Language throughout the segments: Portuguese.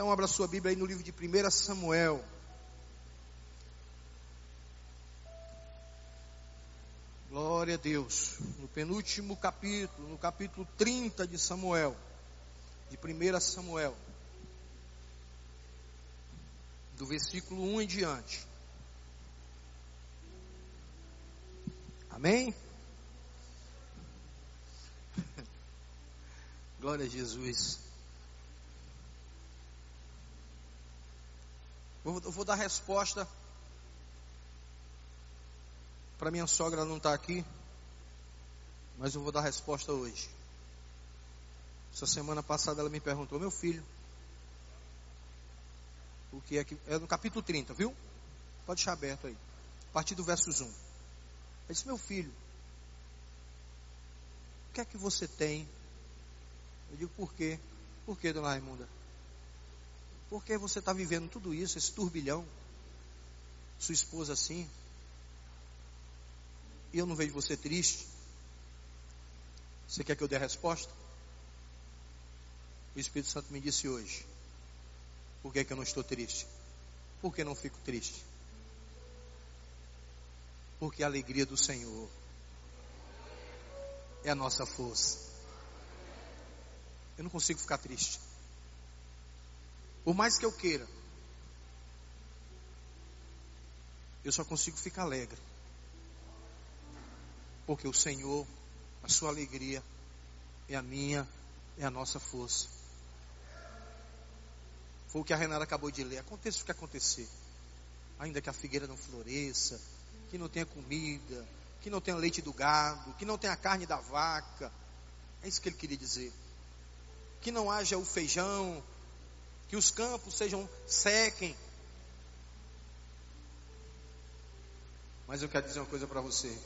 Então abra sua Bíblia aí no livro de 1 Samuel. Glória a Deus. No penúltimo capítulo, no capítulo 30 de Samuel, de 1 Samuel, do versículo 1 em diante. Amém? Glória a Jesus. Eu vou, dar resposta para minha sogra não estar tá aqui, mas eu vou dar resposta hoje. Essa semana passada ela me perguntou, meu filho, o que é que. É no capítulo 30, viu? Pode deixar aberto aí. A partir do versos 1. Ele disse, meu filho, o que é que você tem? Eu digo, por quê? Por quê, dona Raimunda? Por que você está vivendo tudo isso, esse turbilhão? Sua esposa assim? E eu não vejo você triste? Você quer que eu dê a resposta? O Espírito Santo me disse hoje. Por que, que eu não estou triste? Por que não fico triste? Porque a alegria do Senhor é a nossa força. Eu não consigo ficar triste. Por mais que eu queira, eu só consigo ficar alegre. Porque o Senhor, a sua alegria, é a minha, é a nossa força. Foi o que a Renata acabou de ler. Aconteça o que acontecer. Ainda que a figueira não floresça, que não tenha comida, que não tenha leite do gado, que não tenha carne da vaca. É isso que ele queria dizer. Que não haja o feijão, que os campos sejam sequem. Mas eu quero dizer uma coisa para você.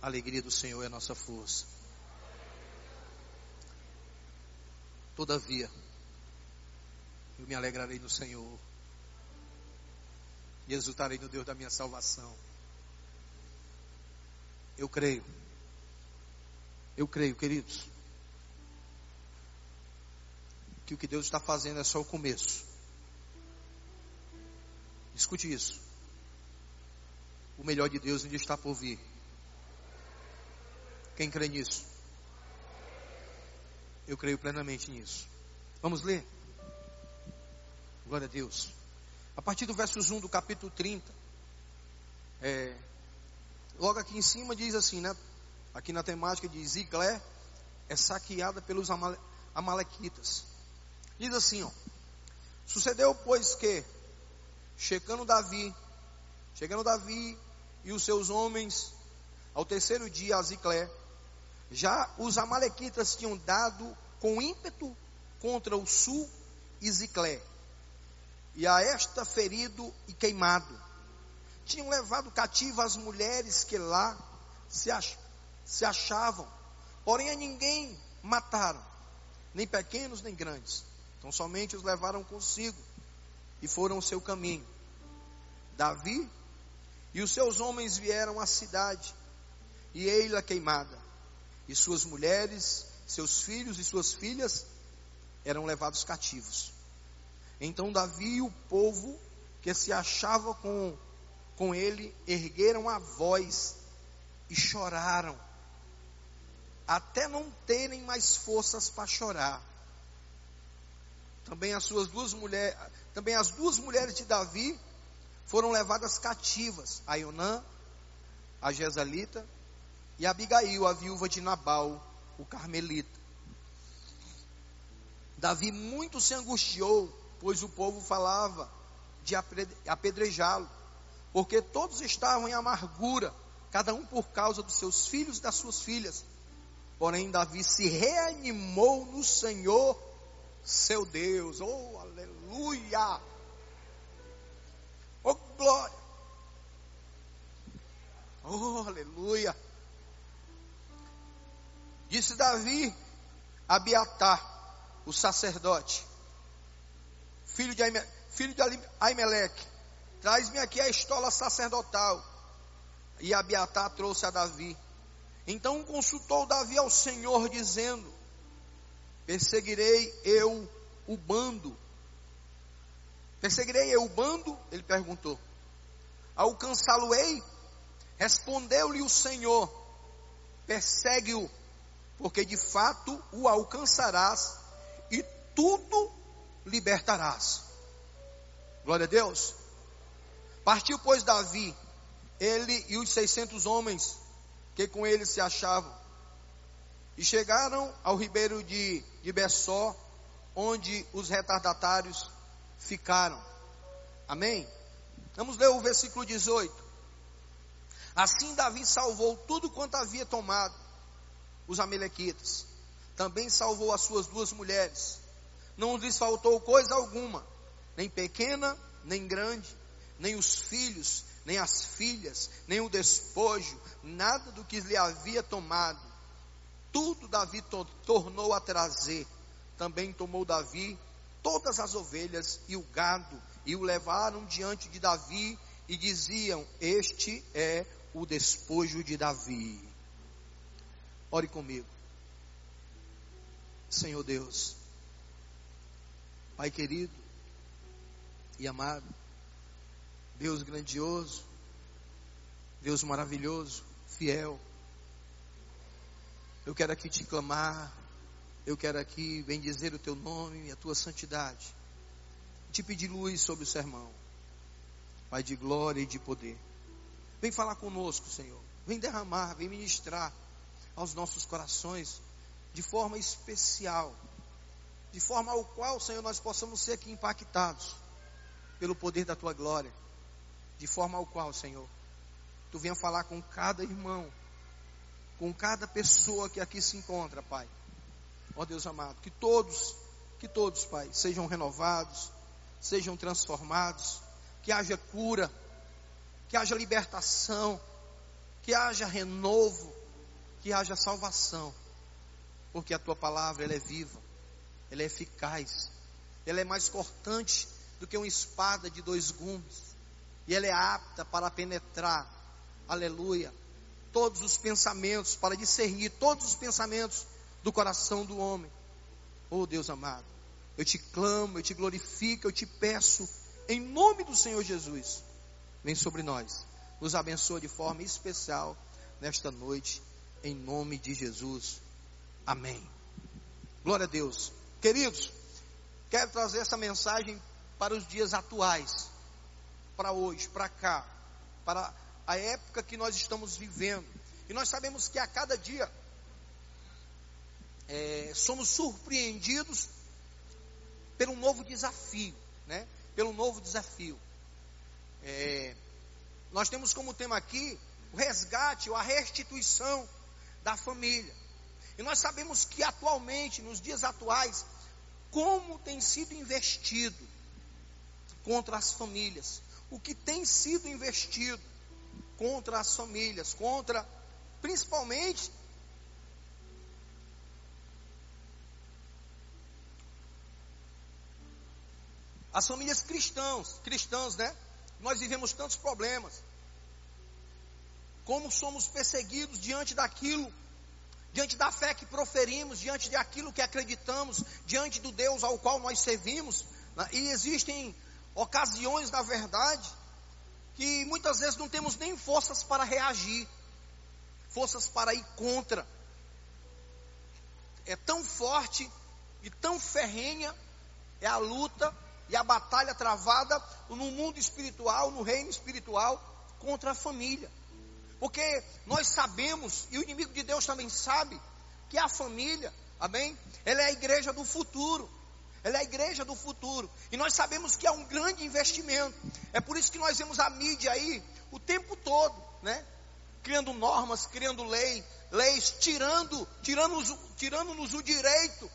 A alegria do Senhor é a nossa força. Todavia, eu me alegrarei no Senhor e exultarei no Deus da minha salvação. Eu creio. Eu creio, queridos, que o que Deus está fazendo é só o começo. Escute isso. O melhor de Deus ainda está por vir. Quem crê nisso? Eu creio plenamente nisso. Vamos ler? Glória a Deus. A partir do versos 1 do capítulo 30. É, logo aqui em cima diz assim, né? Aqui na temática de Ziglé é saqueada pelos amale, amalequitas. Diz assim, ó. Sucedeu, pois, que chegando Davi, chegando Davi e os seus homens ao terceiro dia a Ziclé, já os amalequitas tinham dado com ímpeto contra o sul e Ziclé, e a esta ferido e queimado. Tinham levado cativo as mulheres que lá se, ach se achavam, porém a ninguém mataram, nem pequenos nem grandes. Então somente os levaram consigo e foram o seu caminho. Davi e os seus homens vieram à cidade, e ei-la queimada e suas mulheres, seus filhos e suas filhas eram levados cativos. Então Davi e o povo que se achava com, com ele ergueram a voz e choraram, até não terem mais forças para chorar. Também as suas duas mulheres, também as duas mulheres de Davi foram levadas cativas, a Ionã, a Jezalita e Abigail, a viúva de Nabal, o carmelita. Davi muito se angustiou, pois o povo falava de apedrejá-lo, porque todos estavam em amargura, cada um por causa dos seus filhos e das suas filhas. Porém, Davi se reanimou no Senhor, seu Deus. Oh, aleluia! Oh, glória! Oh, aleluia! Disse Davi a Abiatar, o sacerdote, filho de, filho de Aimeleque, traz-me aqui a estola sacerdotal. E Abiatar trouxe a Davi. Então consultou Davi ao Senhor, dizendo: perseguirei eu o bando. Perseguirei eu o bando? Ele perguntou. Alcançá-lo-ei? Respondeu-lhe o Senhor: Persegue-o, porque de fato o alcançarás e tudo libertarás. Glória a Deus. Partiu, pois, Davi, ele e os seiscentos homens que com ele se achavam, e chegaram ao ribeiro de, de Bessó, onde os retardatários ficaram. Amém? Vamos ler o versículo 18. Assim Davi salvou tudo quanto havia tomado os amalequitas. Também salvou as suas duas mulheres. Não lhes faltou coisa alguma, nem pequena, nem grande, nem os filhos, nem as filhas, nem o despojo, nada do que lhe havia tomado. Tudo Davi to tornou a trazer. Também tomou Davi todas as ovelhas e o gado, e o levaram diante de Davi, e diziam: Este é o despojo de Davi. Ore comigo. Senhor Deus, Pai querido e amado, Deus grandioso, Deus maravilhoso, fiel. Eu quero aqui te clamar, eu quero aqui bendizer o teu nome e a tua santidade. Te pedir luz sobre o sermão, Pai de glória e de poder. Vem falar conosco, Senhor. Vem derramar, vem ministrar aos nossos corações de forma especial, de forma ao qual, Senhor, nós possamos ser aqui impactados pelo poder da tua glória de forma ao qual, Senhor, tu venha falar com cada irmão, com cada pessoa que aqui se encontra, Pai. Ó Deus amado, que todos, que todos, Pai, sejam renovados, sejam transformados, que haja cura, que haja libertação, que haja renovo, que haja salvação, porque a tua palavra ela é viva, ela é eficaz, ela é mais cortante do que uma espada de dois gumes e ela é apta para penetrar, aleluia, todos os pensamentos, para discernir todos os pensamentos do coração do homem. Oh Deus amado, eu te clamo, eu te glorifico, eu te peço, em nome do Senhor Jesus, vem sobre nós, nos abençoa de forma especial nesta noite, em nome de Jesus. Amém. Glória a Deus. Queridos, quero trazer essa mensagem para os dias atuais para hoje, para cá, para a época que nós estamos vivendo. E nós sabemos que a cada dia é, somos surpreendidos pelo novo desafio, né? Pelo novo desafio. É, nós temos como tema aqui o resgate ou a restituição da família. E nós sabemos que atualmente, nos dias atuais, como tem sido investido contra as famílias o que tem sido investido contra as famílias, contra principalmente as famílias cristãs, cristãs, né? Nós vivemos tantos problemas. Como somos perseguidos diante daquilo, diante da fé que proferimos, diante daquilo que acreditamos, diante do Deus ao qual nós servimos. Né? E existem ocasiões, na verdade, que muitas vezes não temos nem forças para reagir, forças para ir contra. É tão forte e tão ferrenha é a luta e a batalha travada no mundo espiritual, no reino espiritual, contra a família. Porque nós sabemos, e o inimigo de Deus também sabe, que a família, amém? Ela é a igreja do futuro. Ela é a igreja do futuro. E nós sabemos que é um grande investimento. É por isso que nós vemos a mídia aí o tempo todo, né? Criando normas, criando lei, leis, tirando, tirando-nos tirando o direito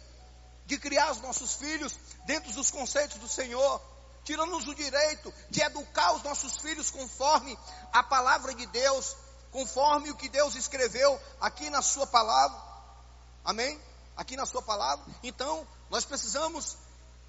de criar os nossos filhos dentro dos conceitos do Senhor, tirando-nos o direito de educar os nossos filhos conforme a palavra de Deus, conforme o que Deus escreveu aqui na Sua palavra. Amém? Aqui na Sua palavra. Então, nós precisamos,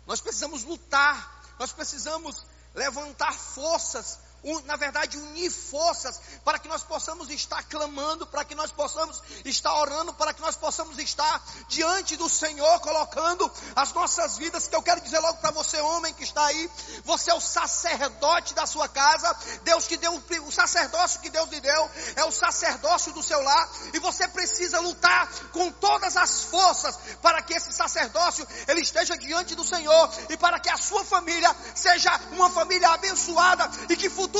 nós precisamos lutar, nós precisamos levantar forças na verdade, unir forças para que nós possamos estar clamando, para que nós possamos estar orando, para que nós possamos estar diante do Senhor, colocando as nossas vidas. Que eu quero dizer logo para você, homem que está aí, você é o sacerdote da sua casa, Deus que deu, o sacerdócio que Deus lhe deu, é o sacerdócio do seu lar, e você precisa lutar com todas as forças para que esse sacerdócio ele esteja diante do Senhor e para que a sua família seja uma família abençoada e que futuramente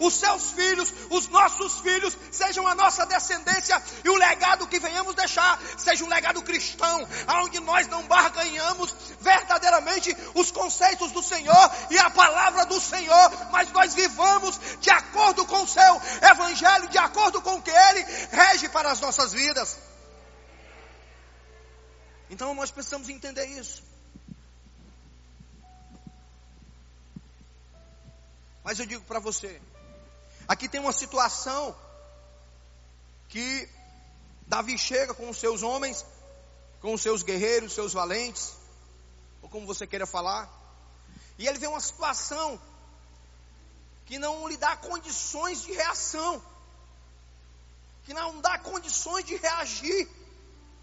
os seus filhos, os nossos filhos, sejam a nossa descendência e o legado que venhamos deixar seja um legado cristão, onde nós não barganhamos verdadeiramente os conceitos do Senhor e a palavra do Senhor, mas nós vivamos de acordo com o seu evangelho, de acordo com o que ele rege para as nossas vidas. Então nós precisamos entender isso. Mas eu digo para você, aqui tem uma situação que Davi chega com os seus homens, com os seus guerreiros, seus valentes, ou como você queira falar, e ele vê uma situação que não lhe dá condições de reação, que não dá condições de reagir,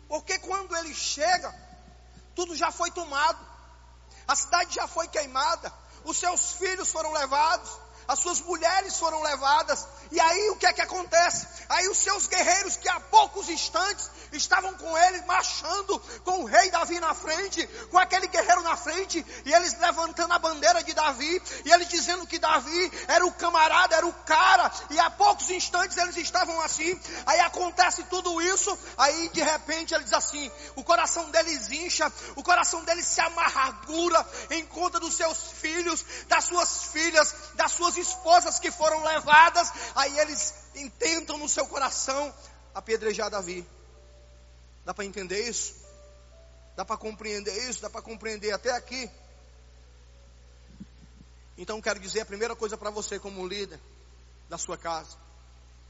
porque quando ele chega, tudo já foi tomado, a cidade já foi queimada, os seus filhos foram levados, as suas mulheres foram levadas, e aí o que é que acontece? Aí os seus guerreiros que há poucos instantes estavam com ele, marchando com o rei Davi na frente, com aquele guerreiro na frente, e eles levantando a bandeira de Davi, e eles dizendo que Davi era o camarada, era o cara, e há poucos instantes eles estavam assim. Aí acontece tudo isso, aí de repente ele diz assim: o coração deles incha, o coração deles se amargura em conta dos seus filhos, das suas filhas, das suas esposas que foram levadas, aí eles intentam no seu coração apedrejar Davi. Dá para entender isso? Dá para compreender isso? Dá para compreender até aqui? Então quero dizer a primeira coisa para você como líder da sua casa,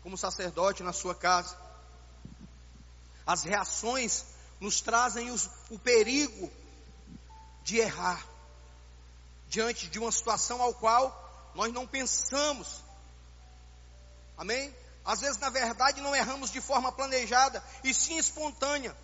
como sacerdote na sua casa. As reações nos trazem os, o perigo de errar diante de uma situação ao qual nós não pensamos. Amém? Às vezes, na verdade, não erramos de forma planejada e sim espontânea.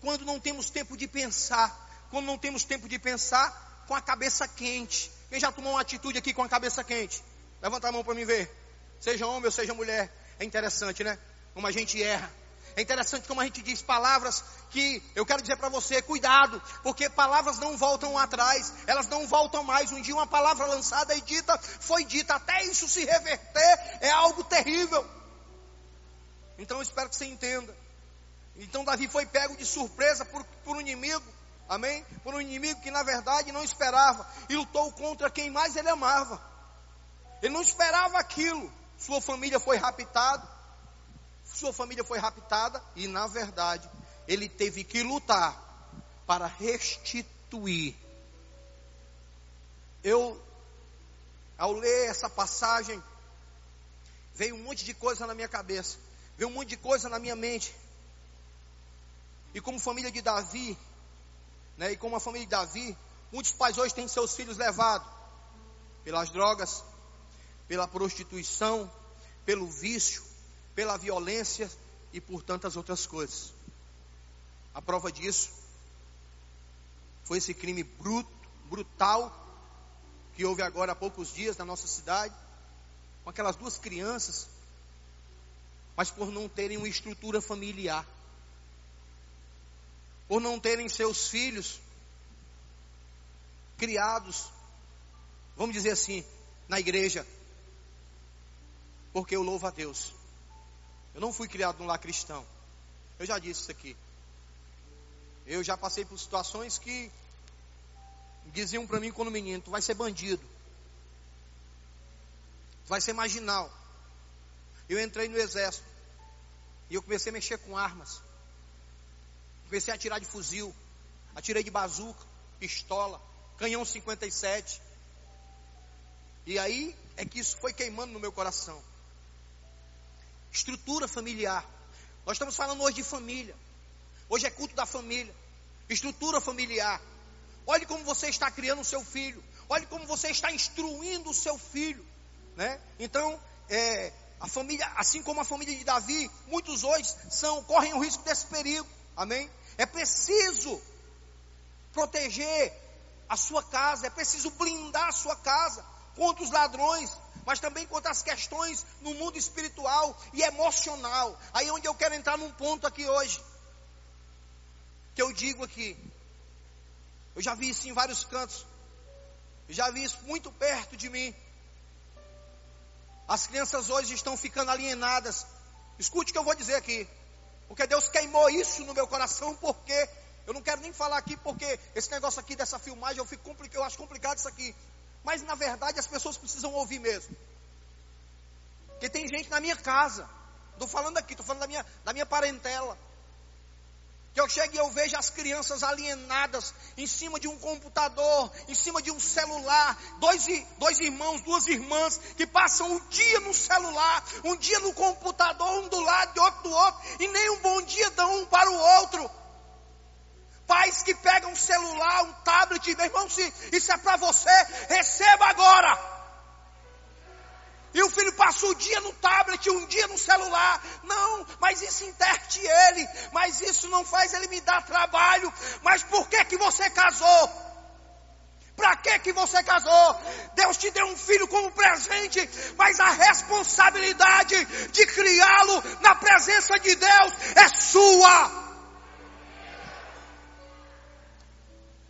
Quando não temos tempo de pensar, quando não temos tempo de pensar com a cabeça quente. Quem já tomou uma atitude aqui com a cabeça quente? Levanta a mão para me ver. Seja homem ou seja mulher. É interessante, né? Como a gente erra. É interessante como a gente diz palavras que eu quero dizer para você, cuidado, porque palavras não voltam atrás, elas não voltam mais. Um dia uma palavra lançada e dita foi dita, até isso se reverter é algo terrível. Então eu espero que você entenda. Então Davi foi pego de surpresa por, por um inimigo, amém? Por um inimigo que na verdade não esperava e lutou contra quem mais ele amava. Ele não esperava aquilo. Sua família foi raptada, sua família foi raptada e, na verdade, ele teve que lutar para restituir. Eu, ao ler essa passagem, veio um monte de coisa na minha cabeça, veio um monte de coisa na minha mente. E como família de Davi, né, e como a família de Davi, muitos pais hoje têm seus filhos levados pelas drogas, pela prostituição, pelo vício, pela violência e por tantas outras coisas. A prova disso foi esse crime bruto, brutal que houve agora há poucos dias na nossa cidade, com aquelas duas crianças, mas por não terem uma estrutura familiar, por não terem seus filhos criados, vamos dizer assim, na igreja, porque eu louvo a Deus eu não fui criado num lar cristão. Eu já disse isso aqui. Eu já passei por situações que diziam para mim quando menino, tu vai ser bandido. Tu vai ser marginal. Eu entrei no exército. E eu comecei a mexer com armas. Comecei a atirar de fuzil. Atirei de bazuca, pistola, canhão 57. E aí é que isso foi queimando no meu coração. Estrutura familiar. Nós estamos falando hoje de família. Hoje é culto da família. Estrutura familiar. Olhe como você está criando o seu filho. Olhe como você está instruindo o seu filho né? Então, é, a família, assim como a família de Davi, muitos hoje são correm o risco desse perigo. Amém? É preciso proteger a sua casa, é preciso blindar a sua casa contra os ladrões, mas também contra as questões no mundo espiritual e emocional. Aí é onde eu quero entrar num ponto aqui hoje. Que eu digo aqui. Eu já vi isso em vários cantos. Eu já vi isso muito perto de mim. As crianças hoje estão ficando alienadas. Escute o que eu vou dizer aqui. Porque Deus queimou isso no meu coração, porque eu não quero nem falar aqui, porque esse negócio aqui dessa filmagem eu, fico eu acho complicado isso aqui. Mas na verdade as pessoas precisam ouvir mesmo. Porque tem gente na minha casa. Estou falando aqui, estou falando da minha, da minha parentela. Que eu chego e eu vejo as crianças alienadas em cima de um computador, em cima de um celular, dois, dois irmãos, duas irmãs que passam um dia no celular, um dia no computador, um do lado e outro do outro, e nem um bom dia dão um para o outro. Pais que pegam um celular, um tablet, meu irmão, se isso é para você, receba agora. E o filho passa o dia no tablet, um dia no celular. Não, mas isso interte ele. Mas isso não faz ele me dar trabalho. Mas por que que você casou? Para que que você casou? Deus te deu um filho como presente, mas a responsabilidade de criá-lo na presença de Deus é sua.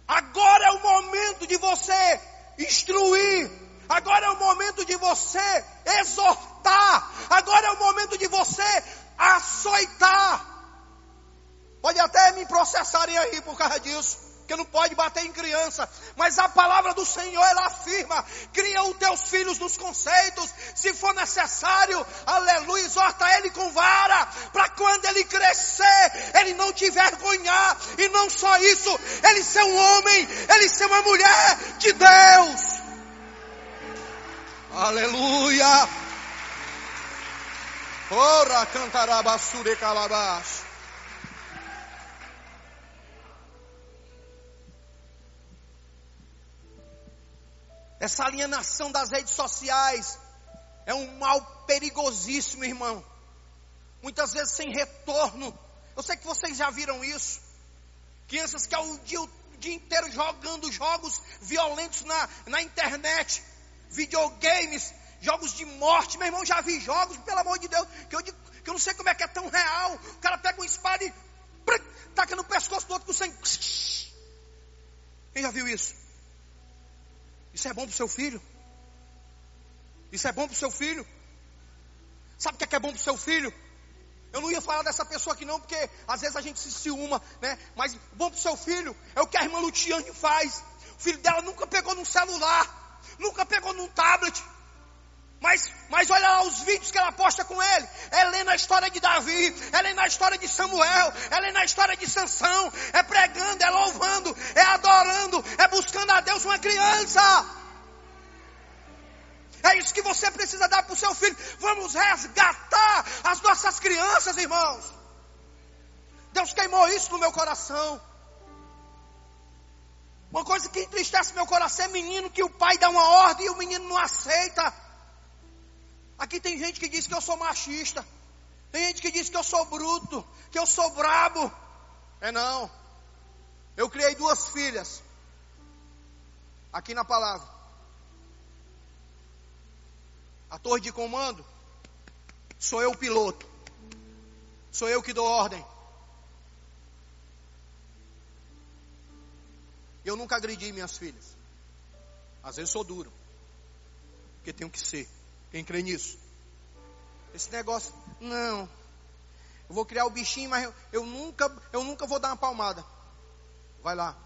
Agora é o momento de você instruir Agora é o momento de você exortar. Agora é o momento de você açoitar. Pode até me processarem aí por causa disso. Que não pode bater em criança. Mas a palavra do Senhor, ela afirma: cria os teus filhos nos conceitos. Se for necessário, aleluia, exorta ele com vara. Para quando ele crescer, ele não te envergonhar. E não só isso, ele ser um homem, ele ser uma mulher de Deus. Aleluia. Ora cantarabasure calabás. Essa alienação das redes sociais é um mal perigosíssimo, irmão. Muitas vezes sem retorno. Eu sei que vocês já viram isso. Crianças que ao dia, o dia inteiro jogando jogos violentos na, na internet videogames, jogos de morte. Meu irmão, já vi jogos, pelo amor de Deus, que eu, que eu não sei como é que é tão real. O cara pega uma espada e taca no pescoço do outro com sangue. Quem já viu isso? Isso é bom para o seu filho? Isso é bom para o seu filho? Sabe o que é, que é bom para o seu filho? Eu não ia falar dessa pessoa aqui não, porque às vezes a gente se ciúma, né? Mas bom para o seu filho é o que a irmã Lutiane faz. O filho dela nunca pegou num celular nunca pegou num tablet. Mas, mas olha lá os vídeos que ela posta com ele. É lendo a história de Davi, é lendo a história de Samuel, é lendo a história de Sansão, é pregando, é louvando, é adorando, é buscando a Deus uma criança. É isso que você precisa dar para o seu filho. Vamos resgatar as nossas crianças, irmãos. Deus queimou isso no meu coração. Uma coisa que entristece meu coração é menino que o pai dá uma ordem e o menino não aceita. Aqui tem gente que diz que eu sou machista. Tem gente que diz que eu sou bruto, que eu sou brabo. É não. Eu criei duas filhas. Aqui na palavra. A torre de comando sou eu o piloto. Sou eu que dou ordem. Eu nunca agredi minhas filhas. Às vezes sou duro. Porque tenho que ser. Quem crê nisso? Esse negócio, não. Eu vou criar o bichinho, mas eu, eu nunca, eu nunca vou dar uma palmada. Vai lá.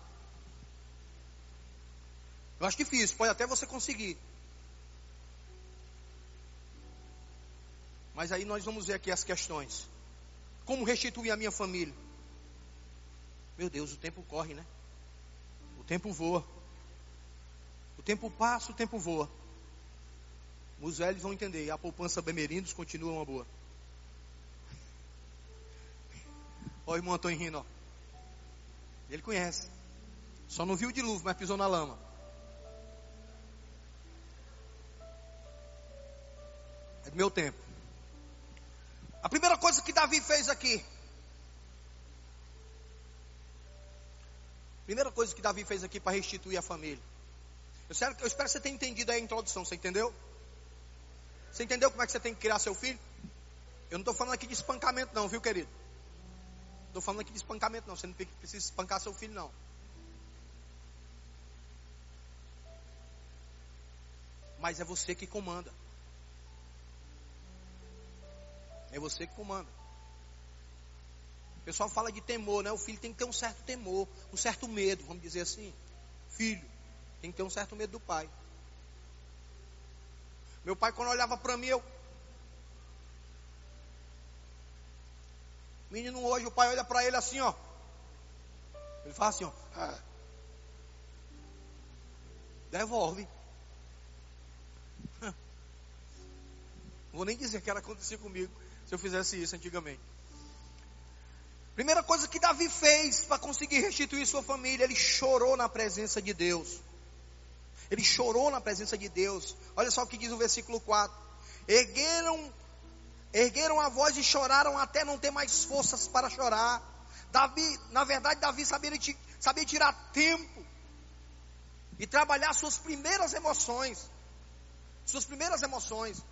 Eu acho difícil, pode até você conseguir. Mas aí nós vamos ver aqui as questões. Como restituir a minha família? Meu Deus, o tempo corre, né? O tempo voa. O tempo passa, o tempo voa. Os velhos vão entender. A poupança Bemerindos continua uma boa. Olha o irmão Antônio rindo, ó. Ele conhece. Só não viu o dilúvio, mas pisou na lama. do meu tempo. A primeira coisa que Davi fez aqui. Primeira coisa que Davi fez aqui para restituir a família. Eu espero, eu espero que você tenha entendido aí a introdução, você entendeu? Você entendeu como é que você tem que criar seu filho? Eu não estou falando aqui de espancamento, não, viu, querido? Estou falando aqui de espancamento, não. Você não precisa espancar seu filho, não. Mas é você que comanda. É você que comanda. O pessoal fala de temor, né? O filho tem que ter um certo temor, um certo medo, vamos dizer assim. Filho tem que ter um certo medo do pai. Meu pai, quando olhava para mim, eu. Menino, hoje o pai olha para ele assim, ó. Ele fala assim, ó. Ah. Devolve. Não vou nem dizer que era acontecer comigo se eu fizesse isso antigamente. Primeira coisa que Davi fez para conseguir restituir sua família, ele chorou na presença de Deus. Ele chorou na presença de Deus. Olha só o que diz o versículo 4. Ergueram, ergueram a voz e choraram até não ter mais forças para chorar. Davi, na verdade, Davi sabia, sabia tirar tempo e trabalhar suas primeiras emoções. Suas primeiras emoções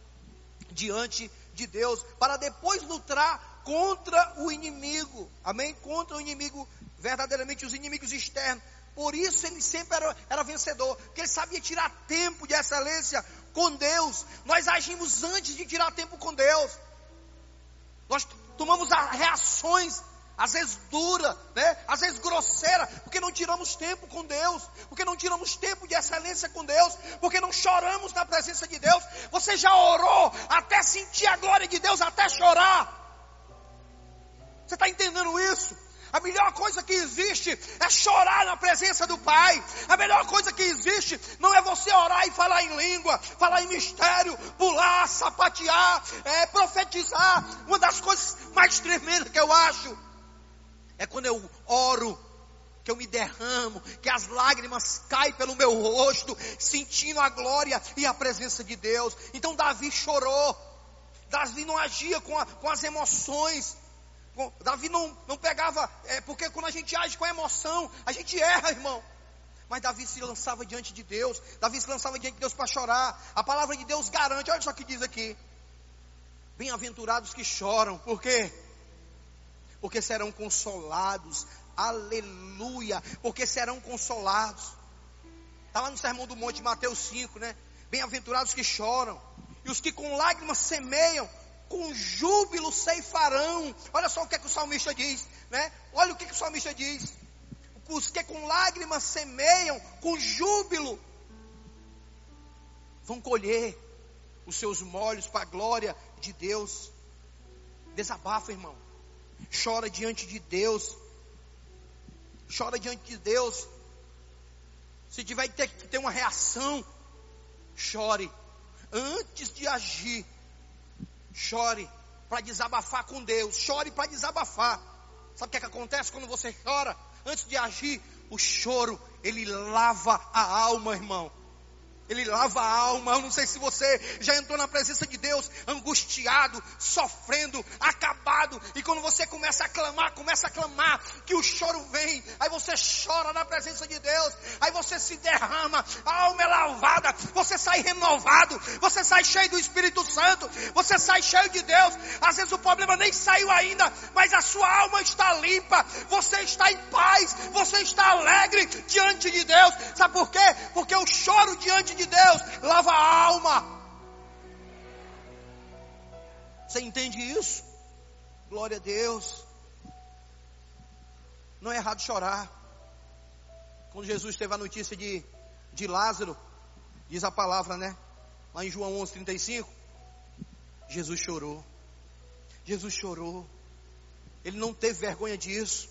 diante de Deus, para depois lutar contra o inimigo, amém? Contra o inimigo, verdadeiramente os inimigos externos. Por isso ele sempre era, era vencedor, porque ele sabia tirar tempo de excelência com Deus. Nós agimos antes de tirar tempo com Deus. Nós tomamos reações, às vezes dura, né? às vezes grosseira, porque não tiramos tempo com Deus, porque não tiramos tempo de excelência com Deus, porque não choramos na presença de Deus. Você já orou até sentir a glória de Deus, até chorar. Você está entendendo isso? A melhor coisa que existe é chorar na presença do Pai. A melhor coisa que existe não é você orar e falar em língua, falar em mistério, pular, sapatear, é, profetizar. Uma das coisas mais tremendas que eu acho é quando eu oro que eu me derramo, que as lágrimas caem pelo meu rosto, sentindo a glória e a presença de Deus. Então Davi chorou. Davi não agia com, a, com as emoções. Davi não, não pegava, é, porque quando a gente age com emoção, a gente erra, irmão. Mas Davi se lançava diante de Deus, Davi se lançava diante de Deus para chorar. A palavra de Deus garante, olha só o que diz aqui: Bem-aventurados que choram, por quê? Porque serão consolados, aleluia, porque serão consolados. Está lá no Sermão do Monte, Mateus 5, né? Bem-aventurados que choram, e os que com lágrimas semeiam, com júbilo ceifarão. Olha só o que, é que o salmista diz, né? Olha o que, que o salmista diz. Os que com lágrimas semeiam, com júbilo, vão colher os seus molhos para a glória de Deus. Desabafa, irmão. Chora diante de Deus. Chora diante de Deus. Se tiver que ter, que ter uma reação, chore. Antes de agir, Chore para desabafar com Deus. Chore para desabafar. Sabe o que, é que acontece quando você chora? Antes de agir, o choro, ele lava a alma, irmão. Ele lava a alma. Eu não sei se você já entrou na presença de Deus angustiado, sofrendo, acabado. E quando você começa a clamar, começa a clamar, que o choro vem. Aí você chora na presença de Deus. Aí você se derrama. A alma é lavada. Você sai renovado. Você sai cheio do Espírito Santo. Você sai cheio de Deus. Às vezes o problema nem saiu ainda, mas a sua alma está limpa. Você está em paz. Você está alegre diante de Deus. Sabe por quê? Porque o choro diante de de Deus lava a alma. Você entende isso? Glória a Deus. Não é errado chorar. Quando Jesus teve a notícia de, de Lázaro, diz a palavra, né? Lá em João 11, 35. Jesus chorou. Jesus chorou. Ele não teve vergonha disso.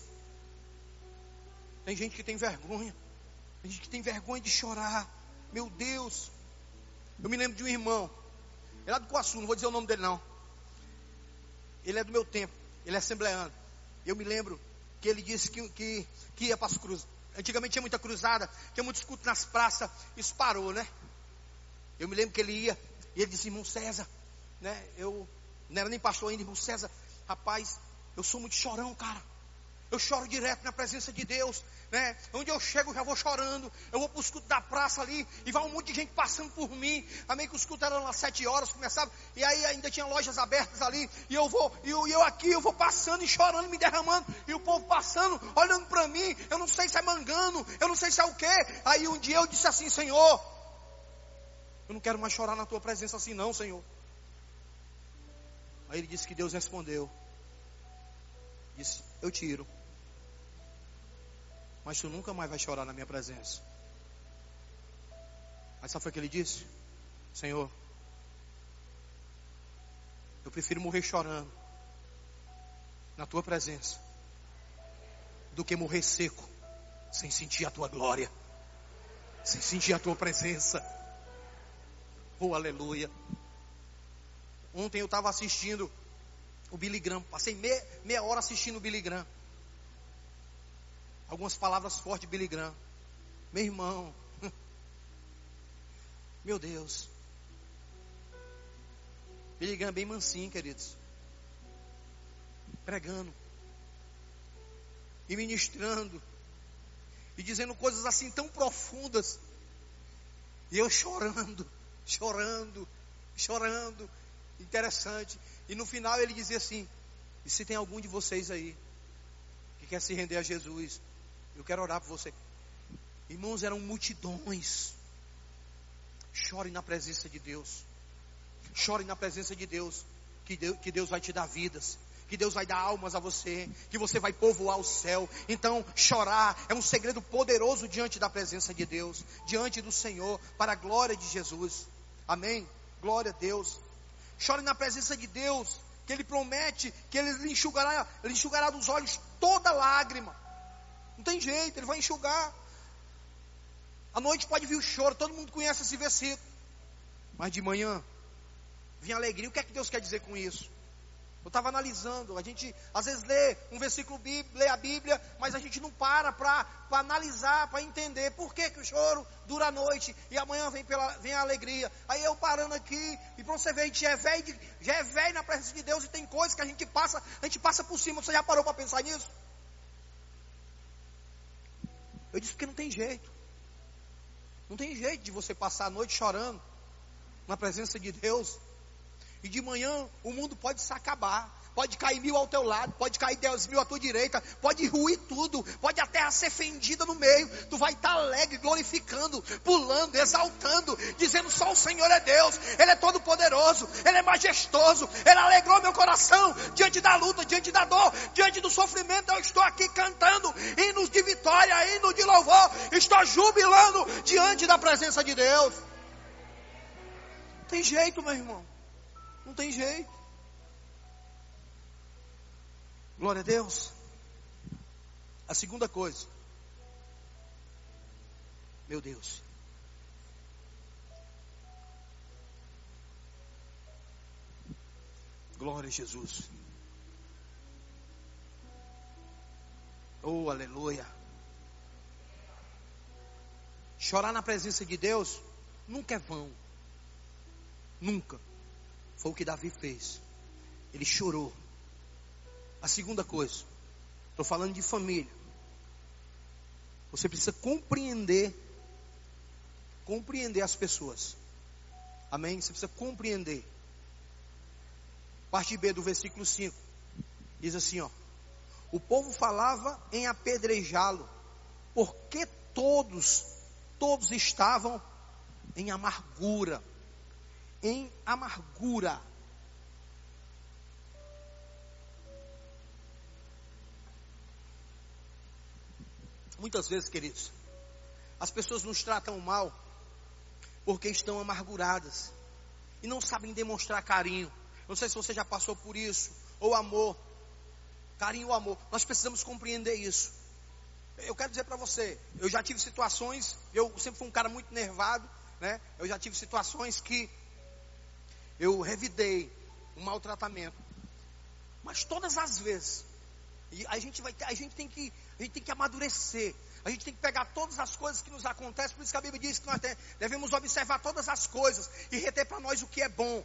Tem gente que tem vergonha. Tem gente que tem vergonha de chorar. Meu Deus. Eu me lembro de um irmão. Ele é lá do Coaçu, não vou dizer o nome dele não. Ele é do meu tempo. Ele é assembleano. Eu me lembro que ele disse que, que, que ia para as cruzes. Antigamente tinha muita cruzada, tinha muito escuto nas praças. Isso parou, né? Eu me lembro que ele ia e ele disse, irmão César, né? Eu não era nem pastor ainda, irmão César. Rapaz, eu sou muito chorão, cara. Eu choro direto na presença de Deus, né? Onde eu chego, eu já vou chorando. Eu vou para o escudo da praça ali e vai um monte de gente passando por mim. Amém? Que o escudo era às sete horas, começava. E aí ainda tinha lojas abertas ali. E eu vou, e eu, eu aqui, eu vou passando e chorando, me derramando. E o povo passando, olhando para mim. Eu não sei se é mangano, eu não sei se é o quê. Aí um dia eu disse assim, Senhor, eu não quero mais chorar na tua presença assim, não, Senhor. Aí ele disse que Deus respondeu. Disse, eu tiro mas tu nunca mais vai chorar na minha presença. Mas sabe o que ele disse? Senhor, eu prefiro morrer chorando na tua presença do que morrer seco sem sentir a tua glória, sem sentir a tua presença. Oh, aleluia. Ontem eu estava assistindo o Billy Graham, passei meia, meia hora assistindo o Billy Graham algumas palavras fortes de Billy Graham. Meu irmão, meu Deus. Billy Graham é bem mansinho, queridos. Pregando. E ministrando. E dizendo coisas assim tão profundas. E eu chorando, chorando, chorando. Interessante. E no final ele dizia assim: E se tem algum de vocês aí que quer se render a Jesus, eu quero orar por você. Irmãos, eram multidões. Chore na presença de Deus. Chore na presença de Deus. Que Deus, que Deus vai te dar vidas. Que Deus vai dar almas a você. Que você vai povoar o céu. Então, chorar é um segredo poderoso diante da presença de Deus. Diante do Senhor. Para a glória de Jesus. Amém? Glória a Deus. Chore na presença de Deus. Que Ele promete que Ele enxugará, lhe enxugará dos olhos toda lágrima. Não tem jeito, ele vai enxugar. À noite pode vir o choro, todo mundo conhece esse versículo. Mas de manhã, vem alegria. O que é que Deus quer dizer com isso? Eu estava analisando, a gente às vezes lê um versículo, lê a Bíblia, mas a gente não para para analisar, para entender por que, que o choro dura a noite e amanhã vem, pela, vem a alegria. Aí eu parando aqui, e para você ver, a gente já é, velho, já é velho na presença de Deus e tem coisas que a gente passa, a gente passa por cima. Você já parou para pensar nisso? Eu disse porque não tem jeito. Não tem jeito de você passar a noite chorando na presença de Deus. E de manhã o mundo pode se acabar. Pode cair mil ao teu lado, pode cair dez mil à tua direita, pode ruir tudo, pode a terra ser fendida no meio. Tu vai estar alegre, glorificando, pulando, exaltando, dizendo só o Senhor é Deus, Ele é todo poderoso, Ele é majestoso, Ele alegrou meu coração diante da luta, diante da dor, diante do sofrimento. Eu estou aqui cantando hinos de vitória, hinos de louvor, estou jubilando diante da presença de Deus. Não tem jeito, meu irmão, não tem jeito. Glória a Deus. A segunda coisa. Meu Deus. Glória a Jesus. Oh, aleluia. Chorar na presença de Deus nunca é vão. Nunca. Foi o que Davi fez. Ele chorou. A segunda coisa, estou falando de família. Você precisa compreender, compreender as pessoas. Amém? Você precisa compreender. Parte B do versículo 5 diz assim: ó, o povo falava em apedrejá-lo, porque todos, todos estavam em amargura, em amargura. Muitas vezes, queridos, as pessoas nos tratam mal porque estão amarguradas e não sabem demonstrar carinho. Não sei se você já passou por isso, ou amor, carinho ou amor. Nós precisamos compreender isso. Eu quero dizer para você, eu já tive situações, eu sempre fui um cara muito nervado, né? Eu já tive situações que eu revidei um maltratamento. Mas todas as vezes, e a gente vai, a gente tem que a gente tem que amadurecer. A gente tem que pegar todas as coisas que nos acontecem. Por isso que a Bíblia diz que nós devemos observar todas as coisas e reter para nós o que é bom.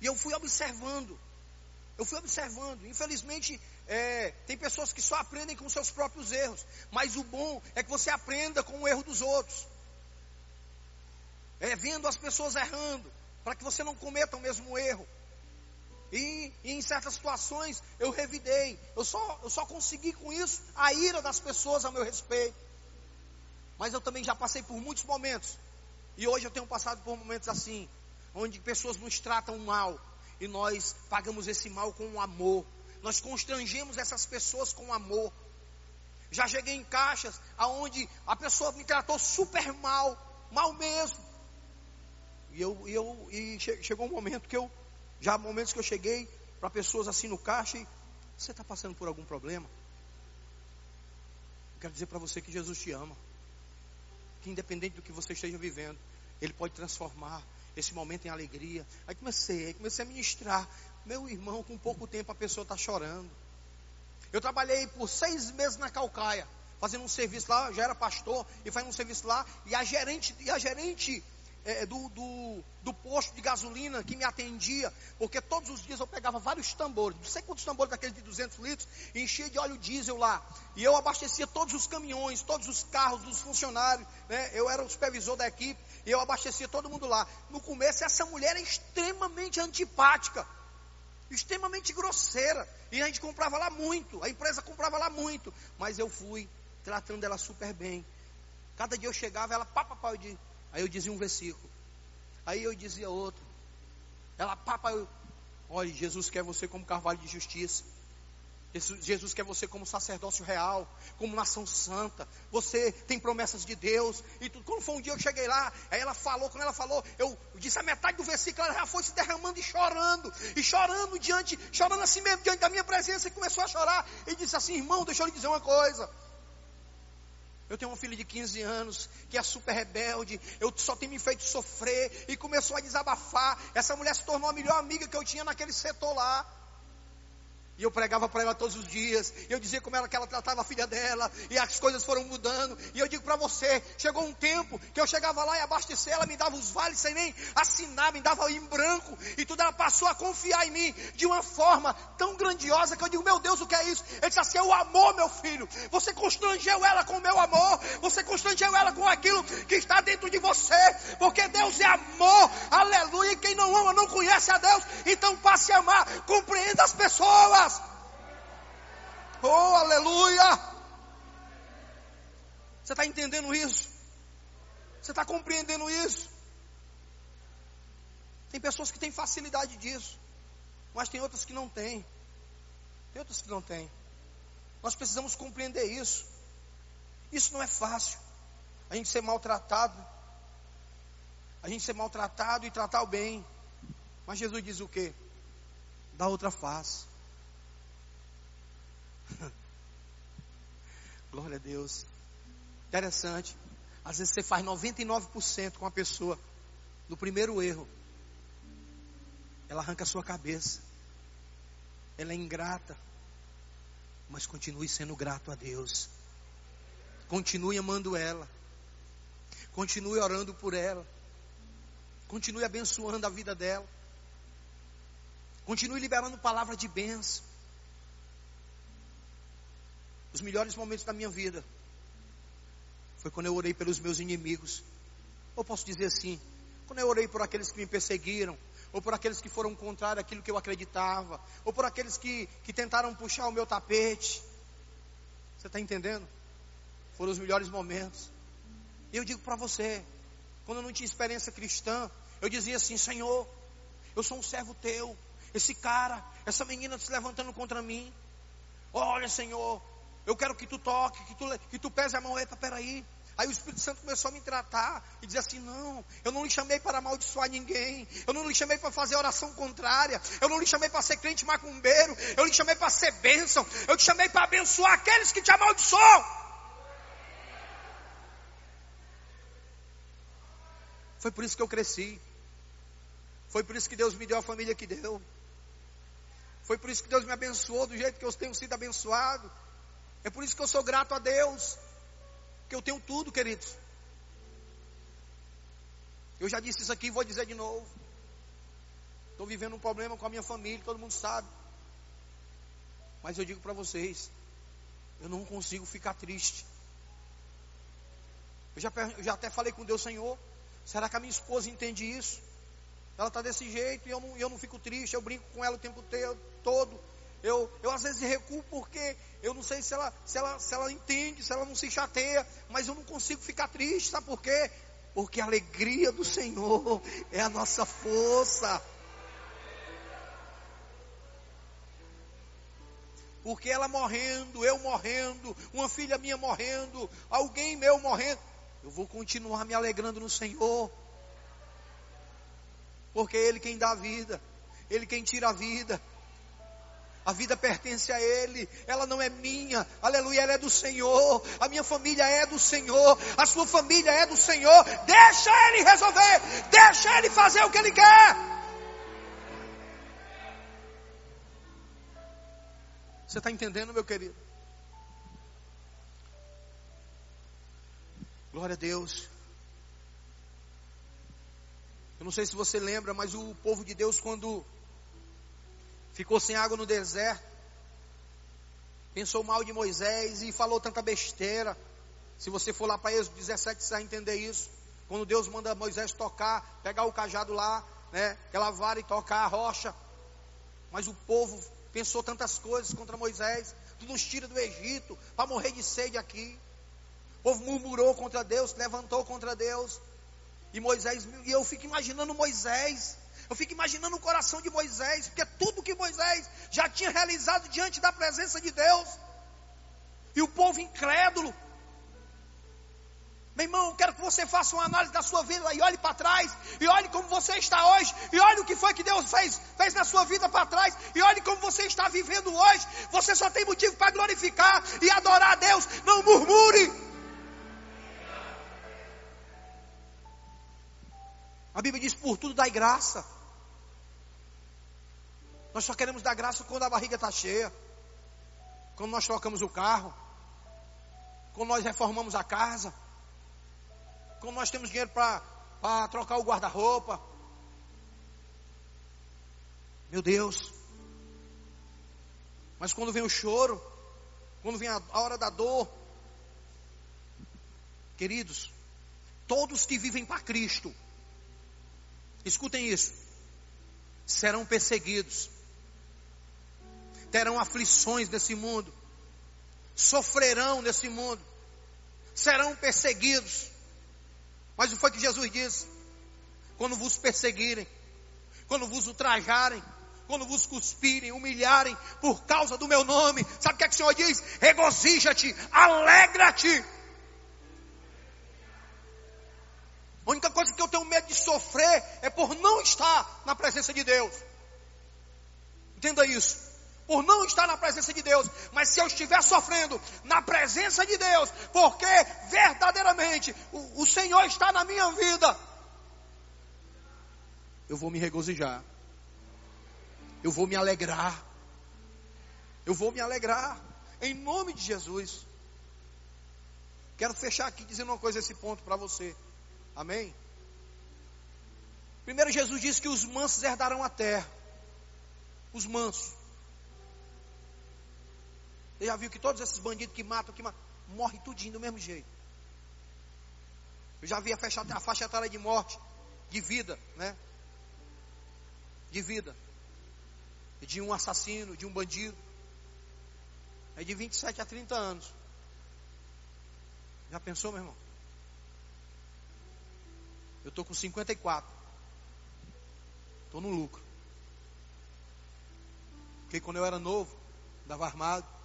E eu fui observando. Eu fui observando. Infelizmente, é, tem pessoas que só aprendem com seus próprios erros. Mas o bom é que você aprenda com o erro dos outros. É, vendo as pessoas errando. Para que você não cometa o mesmo erro. E, e, em certas situações eu revidei. Eu só, eu só consegui com isso a ira das pessoas a meu respeito. Mas eu também já passei por muitos momentos. E hoje eu tenho passado por momentos assim. Onde pessoas nos tratam mal. E nós pagamos esse mal com amor. Nós constrangemos essas pessoas com amor. Já cheguei em caixas aonde a pessoa me tratou super mal, mal mesmo. E eu, e eu e chegou um momento que eu, já momentos que eu cheguei para pessoas assim no caixa e você está passando por algum problema? Eu quero dizer para você que Jesus te ama. Que independente do que você esteja vivendo, Ele pode transformar esse momento em alegria. Aí comecei, aí comecei a ministrar. Meu irmão, com pouco tempo a pessoa está chorando. Eu trabalhei por seis meses na Calcaia, fazendo um serviço lá, já era pastor, e fazendo um serviço lá, e a gerente, e a gerente é, do, do, do, posto de gasolina que me atendia, porque todos os dias eu pegava vários tambores, não sei quantos tambores daqueles de 200 litros, e enchia de óleo diesel lá. E eu abastecia todos os caminhões, todos os carros dos funcionários, né? eu era o supervisor da equipe, e eu abastecia todo mundo lá. No começo, essa mulher era extremamente antipática, extremamente grosseira, e a gente comprava lá muito, a empresa comprava lá muito, mas eu fui tratando ela super bem. Cada dia eu chegava, ela, pá, papai, eu disse, Aí eu dizia um versículo. Aí eu dizia outro. Ela, papa, eu, olha, Jesus quer você como carvalho de justiça. Jesus quer você como sacerdócio real, como nação santa. Você tem promessas de Deus. E tudo. Quando foi um dia eu cheguei lá, aí ela falou, quando ela falou, eu disse a metade do versículo, ela já foi se derramando e chorando. E chorando diante, chorando assim mesmo, diante da minha presença, e começou a chorar. E disse assim, irmão, deixa eu lhe dizer uma coisa. Eu tenho uma filha de 15 anos que é super rebelde. Eu só tenho me feito sofrer. E começou a desabafar. Essa mulher se tornou a melhor amiga que eu tinha naquele setor lá. E eu pregava para ela todos os dias. E eu dizia como ela, que ela tratava a filha dela. E as coisas foram mudando. E eu digo para você: chegou um tempo que eu chegava lá e abastecia, ela me dava os vales sem nem assinar, me dava em branco. E tudo ela passou a confiar em mim de uma forma tão grandiosa que eu digo: meu Deus, o que é isso? Ele disse assim: é o amor, meu filho. Você constrangeu ela com o meu amor. Você constrangeu ela com aquilo que está dentro de você. Porque Deus é amor. Aleluia. E quem não ama não conhece a Deus. Então passe a amar. Compreenda as pessoas. Oh, aleluia! Você está entendendo isso? Você está compreendendo isso? Tem pessoas que têm facilidade disso, mas tem outras que não têm. Tem outras que não têm. Nós precisamos compreender isso. Isso não é fácil. A gente ser maltratado. A gente ser maltratado e tratar o bem. Mas Jesus diz o quê? Da outra face. Glória a Deus. Interessante. Às vezes você faz 99% com a pessoa. No primeiro erro, ela arranca a sua cabeça. Ela é ingrata. Mas continue sendo grato a Deus. Continue amando ela. Continue orando por ela. Continue abençoando a vida dela. Continue liberando palavra de bênção os melhores momentos da minha vida foi quando eu orei pelos meus inimigos. Ou posso dizer assim, quando eu orei por aqueles que me perseguiram, ou por aqueles que foram contrário àquilo que eu acreditava, ou por aqueles que, que tentaram puxar o meu tapete. Você está entendendo? Foram os melhores momentos. E eu digo para você, quando eu não tinha experiência cristã, eu dizia assim: Senhor, eu sou um servo teu. Esse cara, essa menina se levantando contra mim. Olha, Senhor, eu quero que tu toque, que tu, que tu pese a mão. Eita, peraí. Aí o Espírito Santo começou a me tratar e dizer assim: não, eu não lhe chamei para amaldiçoar ninguém, eu não lhe chamei para fazer oração contrária, eu não lhe chamei para ser crente macumbeiro, eu lhe chamei para ser bênção, eu te chamei para abençoar aqueles que te amaldiçoam. Foi por isso que eu cresci, foi por isso que Deus me deu a família que deu, foi por isso que Deus me abençoou do jeito que eu tenho sido abençoado. É por isso que eu sou grato a Deus. Que eu tenho tudo, queridos. Eu já disse isso aqui e vou dizer de novo. Estou vivendo um problema com a minha família, todo mundo sabe. Mas eu digo para vocês, eu não consigo ficar triste. Eu já, eu já até falei com Deus, Senhor, será que a minha esposa entende isso? Ela está desse jeito e eu não, eu não fico triste, eu brinco com ela o tempo todo. Eu, eu às vezes recuo porque eu não sei se ela, se, ela, se ela entende, se ela não se chateia, mas eu não consigo ficar triste, sabe por quê? Porque a alegria do Senhor é a nossa força. Porque ela morrendo, eu morrendo, uma filha minha morrendo, alguém meu morrendo, eu vou continuar me alegrando no Senhor. Porque é Ele quem dá a vida, Ele quem tira a vida. A vida pertence a Ele, ela não é minha, aleluia, ela é do Senhor, a minha família é do Senhor, a sua família é do Senhor, deixa Ele resolver, deixa Ele fazer o que Ele quer. Você está entendendo, meu querido? Glória a Deus. Eu não sei se você lembra, mas o povo de Deus, quando ficou sem água no deserto, pensou mal de Moisés e falou tanta besteira. Se você for lá para Êxodo 17, você vai entender isso. Quando Deus manda Moisés tocar, pegar o cajado lá, né, aquela vara e tocar a rocha. Mas o povo pensou tantas coisas contra Moisés. Tu nos tira do Egito para morrer de sede aqui. O povo murmurou contra Deus, levantou contra Deus. E Moisés, e eu fico imaginando Moisés, eu fico imaginando o coração de Moisés, porque tudo que Moisés já tinha realizado diante da presença de Deus, e o povo incrédulo. Meu irmão, quero que você faça uma análise da sua vida e olhe para trás, e olhe como você está hoje, e olhe o que foi que Deus fez, fez na sua vida para trás, e olhe como você está vivendo hoje. Você só tem motivo para glorificar e adorar a Deus, não murmure. A Bíblia diz: por tudo dai graça. Nós só queremos dar graça quando a barriga está cheia, quando nós trocamos o carro, quando nós reformamos a casa, quando nós temos dinheiro para trocar o guarda-roupa. Meu Deus. Mas quando vem o choro, quando vem a, hora da dor, queridos, todos que vivem para Cristo, Escutem isso. Serão perseguidos. Terão aflições nesse mundo. Sofrerão nesse mundo. Serão perseguidos. Mas o foi que Jesus disse? Quando vos perseguirem, quando vos ultrajarem, quando vos cuspirem, humilharem por causa do meu nome, sabe o que, é que o Senhor diz? Regozija-te, alegra-te. A única coisa que eu tenho medo de sofrer é por não estar na presença de Deus. Entenda isso. Por não estar na presença de Deus. Mas se eu estiver sofrendo na presença de Deus, porque verdadeiramente o, o Senhor está na minha vida, eu vou me regozijar. Eu vou me alegrar. Eu vou me alegrar. Em nome de Jesus. Quero fechar aqui dizendo uma coisa esse ponto para você. Amém? Primeiro Jesus disse que os mansos herdarão a terra. Os mansos. Você já viu que todos esses bandidos que matam, que matam, morrem tudinho do mesmo jeito. Eu já vi a faixa, a faixa etária de morte, de vida, né? De vida. De um assassino, de um bandido. É de 27 a 30 anos. Já pensou, meu irmão? Eu estou com 54. Estou no lucro. Porque quando eu era novo, andava armado,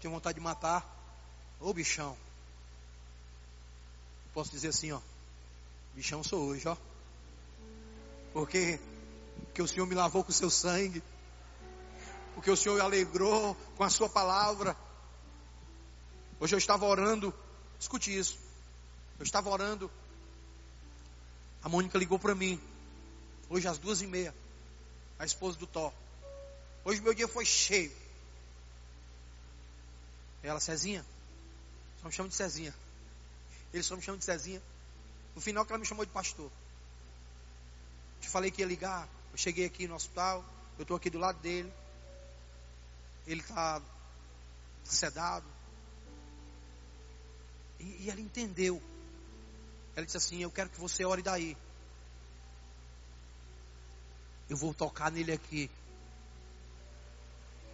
tinha vontade de matar. Ô bichão. Posso dizer assim, ó. Bichão sou hoje, ó. Porque, porque o Senhor me lavou com o seu sangue. Porque o Senhor me alegrou com a sua palavra. Hoje eu estava orando. Escute isso. Eu estava orando a Mônica ligou para mim, hoje às duas e meia, a esposa do Thor. Hoje meu dia foi cheio. Ela, Cezinha, só me chama de Cezinha. Ele só me chama de Cezinha. No final que ela me chamou de pastor. Te falei que ia ligar, Eu cheguei aqui no hospital, eu estou aqui do lado dele. Ele está sedado. E, e ela entendeu. Ela disse assim: Eu quero que você ore daí. Eu vou tocar nele aqui.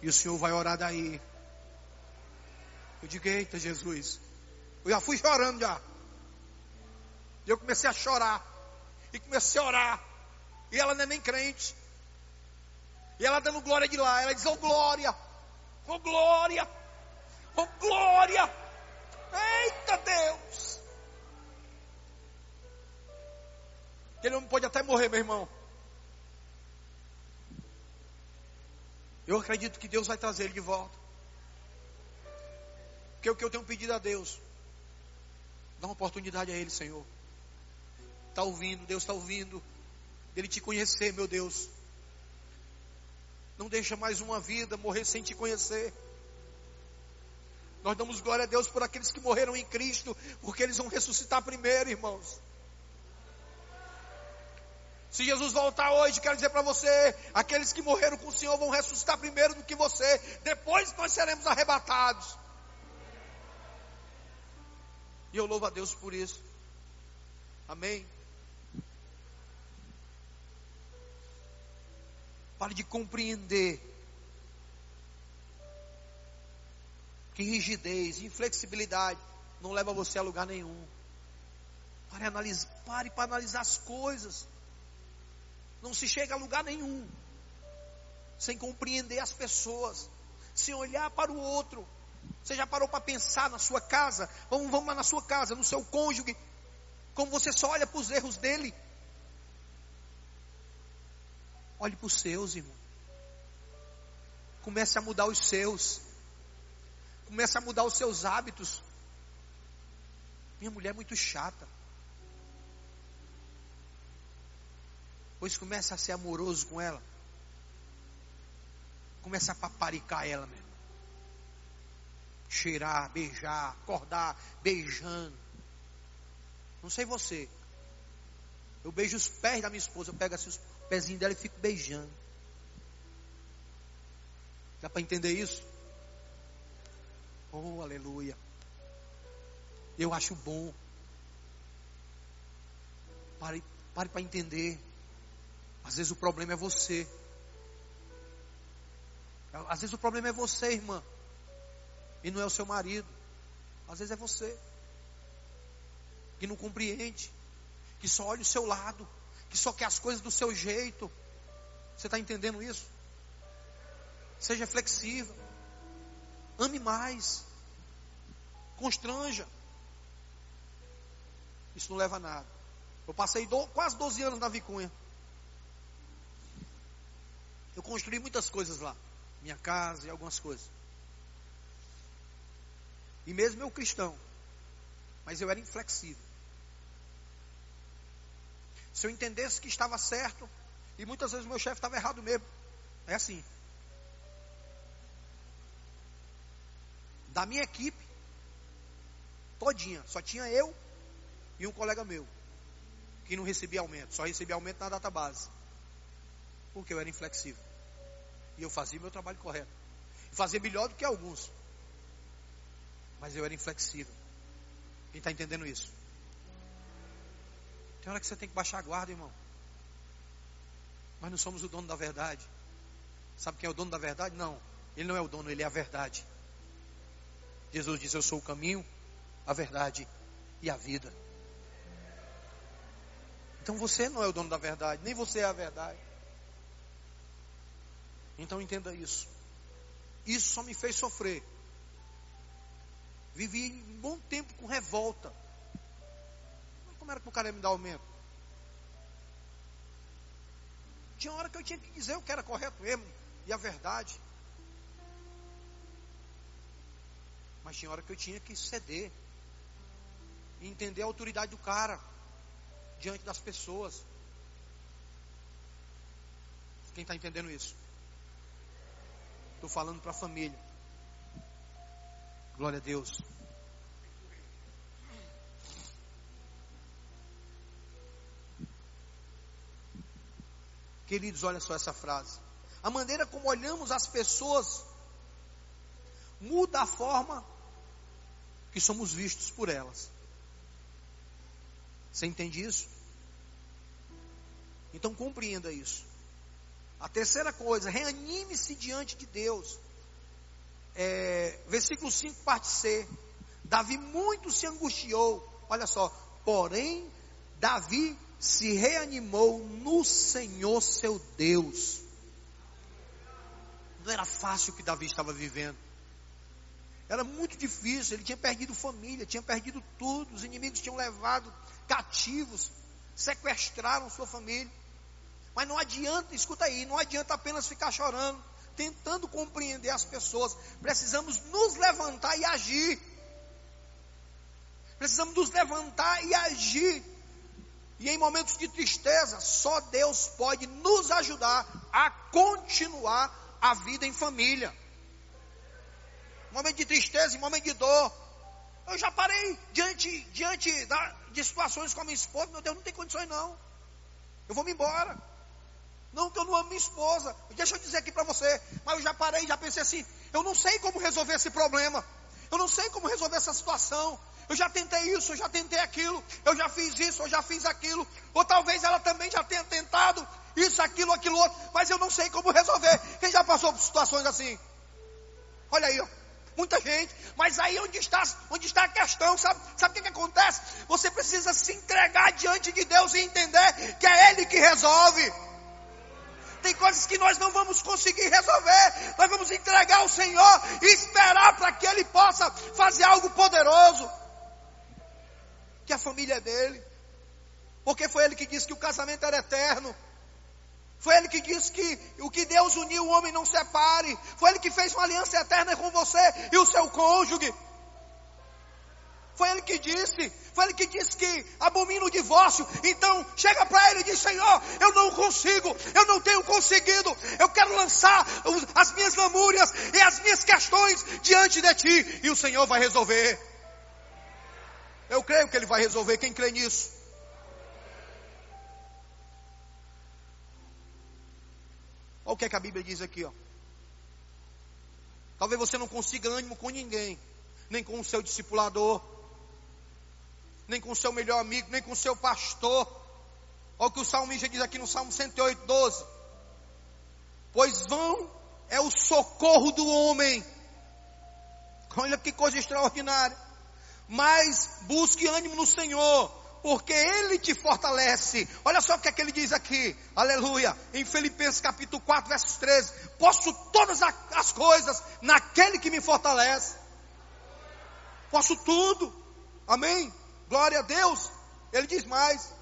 E o Senhor vai orar daí. Eu digo, eita Jesus. Eu já fui chorando já. E eu comecei a chorar. E comecei a orar. E ela não é nem crente. E ela dando glória de lá. Ela diz, oh glória. Oh glória. Oh glória. Eita Deus. Ele não pode até morrer, meu irmão. Eu acredito que Deus vai trazer ele de volta. Porque o que eu tenho pedido a Deus, dá uma oportunidade a Ele, Senhor. Está ouvindo, Deus está ouvindo. Dele te conhecer, meu Deus. Não deixa mais uma vida morrer sem te conhecer. Nós damos glória a Deus por aqueles que morreram em Cristo, porque eles vão ressuscitar primeiro, irmãos. Se Jesus voltar hoje, quero dizer para você: aqueles que morreram com o Senhor vão ressuscitar primeiro do que você, depois nós seremos arrebatados. E eu louvo a Deus por isso. Amém. Pare de compreender que rigidez, inflexibilidade não leva você a lugar nenhum. Pare, pare para analisar as coisas. Não se chega a lugar nenhum sem compreender as pessoas, sem olhar para o outro. Você já parou para pensar na sua casa? Vamos, vamos lá na sua casa, no seu cônjuge. Como você só olha para os erros dele. Olhe para os seus, irmão. Comece a mudar os seus. Comece a mudar os seus hábitos. Minha mulher é muito chata. Pois comece a ser amoroso com ela. Comece a paparicar ela, meu cheirar, beijar, acordar beijando. Não sei você. Eu beijo os pés da minha esposa, eu pego assim os pezinhos dela e fico beijando. Dá para entender isso? Oh, aleluia. Eu acho bom. Pare, pare para entender. Às vezes o problema é você. Às vezes o problema é você, irmã. E não é o seu marido. Às vezes é você. Que não compreende. Que só olha o seu lado. Que só quer as coisas do seu jeito. Você está entendendo isso? Seja flexível. Ame mais. Constranja. Isso não leva a nada. Eu passei do, quase 12 anos na Vicunha. Eu construí muitas coisas lá. Minha casa e algumas coisas. E mesmo eu cristão. Mas eu era inflexível. Se eu entendesse que estava certo, e muitas vezes meu chefe estava errado mesmo. É assim. Da minha equipe, todinha, só tinha eu e um colega meu, que não recebia aumento, só recebia aumento na data base. Porque eu era inflexível. E eu fazia meu trabalho correto. Fazia melhor do que alguns. Mas eu era inflexível. Quem está entendendo isso? Tem hora que você tem que baixar a guarda, irmão. Mas não somos o dono da verdade. Sabe quem é o dono da verdade? Não. Ele não é o dono, ele é a verdade. Jesus diz: Eu sou o caminho, a verdade e a vida. Então você não é o dono da verdade, nem você é a verdade. Então entenda isso. Isso só me fez sofrer. Vivi um bom tempo com revolta. Como era que o cara ia me dar aumento? Tinha hora que eu tinha que dizer o que era correto mesmo e a verdade. Mas tinha hora que eu tinha que ceder e entender a autoridade do cara diante das pessoas. Quem está entendendo isso? Estou falando para a família. Glória a Deus. Queridos, olha só essa frase. A maneira como olhamos as pessoas muda a forma que somos vistos por elas. Você entende isso? Então compreenda isso. A terceira coisa, reanime-se diante de Deus. É, versículo 5, parte C. Davi muito se angustiou. Olha só. Porém, Davi se reanimou no Senhor seu Deus. Não era fácil o que Davi estava vivendo. Era muito difícil. Ele tinha perdido família, tinha perdido tudo. Os inimigos tinham levado cativos, sequestraram sua família. Mas não adianta, escuta aí, não adianta apenas ficar chorando, tentando compreender as pessoas. Precisamos nos levantar e agir. Precisamos nos levantar e agir. E em momentos de tristeza, só Deus pode nos ajudar a continuar a vida em família. Momento de tristeza, momento de dor. Eu já parei diante, diante da, de situações com a minha esposa, meu Deus, não tem condições não. Eu vou me embora. Não que eu não amo minha esposa. Deixa eu dizer aqui para você. Mas eu já parei, já pensei assim. Eu não sei como resolver esse problema. Eu não sei como resolver essa situação. Eu já tentei isso, eu já tentei aquilo. Eu já fiz isso, eu já fiz aquilo. Ou talvez ela também já tenha tentado isso, aquilo, aquilo outro. Mas eu não sei como resolver. Quem já passou por situações assim? Olha aí, ó. Muita gente, mas aí onde está, onde está a questão, sabe, sabe o que, que acontece? Você precisa se entregar diante de Deus e entender que é Ele que resolve. Tem coisas que nós não vamos conseguir resolver. Nós vamos entregar ao Senhor e esperar para que Ele possa fazer algo poderoso. Que a família é dele. Porque foi Ele que disse que o casamento era eterno. Foi Ele que disse que o que Deus uniu, o homem não separe. Foi Ele que fez uma aliança eterna com você e o seu cônjuge. Foi ele que disse, foi ele que disse que abomina o divórcio. Então chega para ele e diz: Senhor, eu não consigo, eu não tenho conseguido. Eu quero lançar as minhas lamúrias e as minhas questões diante de ti, e o Senhor vai resolver. Eu creio que ele vai resolver. Quem crê nisso? Olha o que, é que a Bíblia diz aqui, ó. Talvez você não consiga ânimo com ninguém, nem com o seu discipulador, nem com o seu melhor amigo, nem com o seu pastor. Olha o que o salmista diz aqui no Salmo 108, 12. Pois vão é o socorro do homem. Olha que coisa extraordinária. Mas busque ânimo no Senhor, porque Ele te fortalece. Olha só o que é que ele diz aqui, aleluia, em Filipenses capítulo 4, versos 13: Posso todas as coisas naquele que me fortalece. Posso tudo, amém? Glória a Deus. Ele diz mais.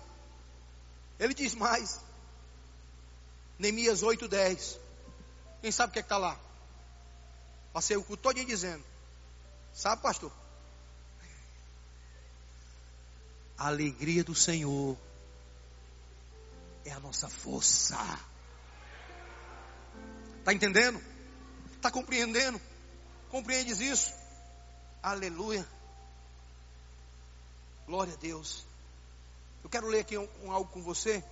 Ele diz mais. Neemias 8:10. Quem sabe o que é está lá? Passei o culto todo dizendo. Sabe, pastor? A alegria do Senhor é a nossa força. Está entendendo? Está compreendendo? Compreendes isso? Aleluia. Glória a Deus. Eu quero ler aqui um, um algo com você.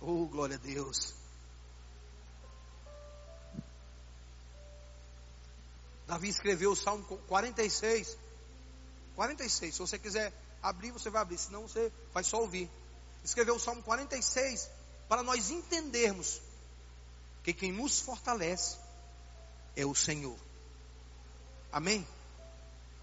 Oh, glória a Deus. Davi escreveu o Salmo 46. 46. Se você quiser abrir, você vai abrir. Senão você vai só ouvir. Escreveu o Salmo 46 para nós entendermos que quem nos fortalece é o Senhor. Amém?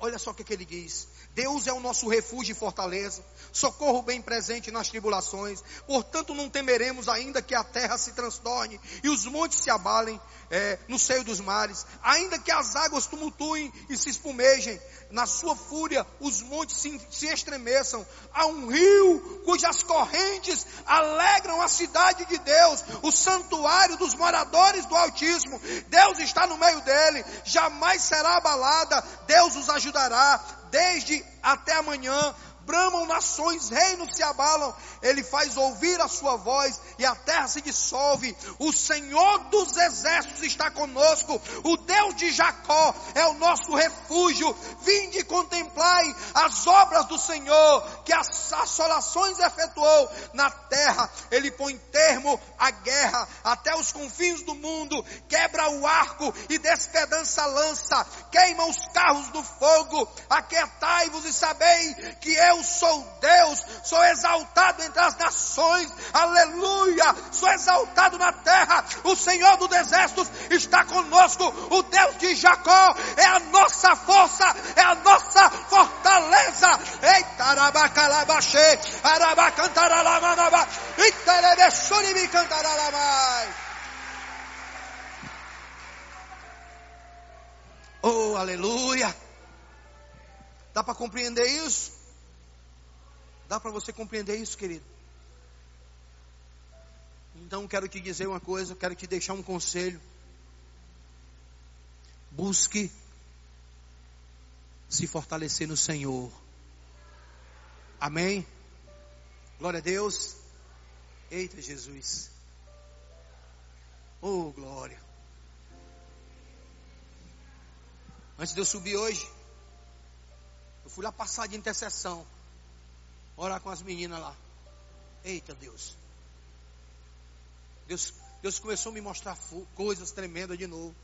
Olha só o que, que ele diz. Deus é o nosso refúgio e fortaleza, socorro bem presente nas tribulações. Portanto, não temeremos ainda que a terra se transtorne e os montes se abalem é, no seio dos mares, ainda que as águas tumultuem e se espumejem. Na sua fúria, os montes se, se estremeçam. Há um rio cujas correntes alegram a cidade de Deus, o santuário dos moradores do Altíssimo. Deus está no meio dele, jamais será abalada. Deus os ajudará desde até amanhã. Bramam nações, reinos se abalam. Ele faz ouvir a sua voz e a terra se dissolve. O Senhor dos exércitos está conosco. O Deus de Jacó é o nosso refúgio. Vinde e contemplai as obras do Senhor, que as assolações efetuou na terra. Ele põe termo à guerra até os confins do mundo, quebra o arco e despedança a lança, queima os carros do fogo. Aquietai-vos e sabei que eu sou Deus, sou exaltado entre as nações. Aleluia! Sou exaltado na terra. O Senhor dos exércitos está conosco. O Deus de Jacó é a nossa força, é a nossa fortaleza. Eita, arabacalabaxê, arabacantaralamanaba, itarebessuribi cantaralamai. Oh, aleluia! Dá para compreender isso? Dá para você compreender isso, querido? Então quero te dizer uma coisa, quero te deixar um conselho. Busque se fortalecer no Senhor. Amém? Glória a Deus. Eita Jesus. Oh, glória. Antes de eu subir hoje, eu fui lá passar de intercessão. Orar com as meninas lá. Eita Deus. Deus, Deus começou a me mostrar coisas tremendas de novo.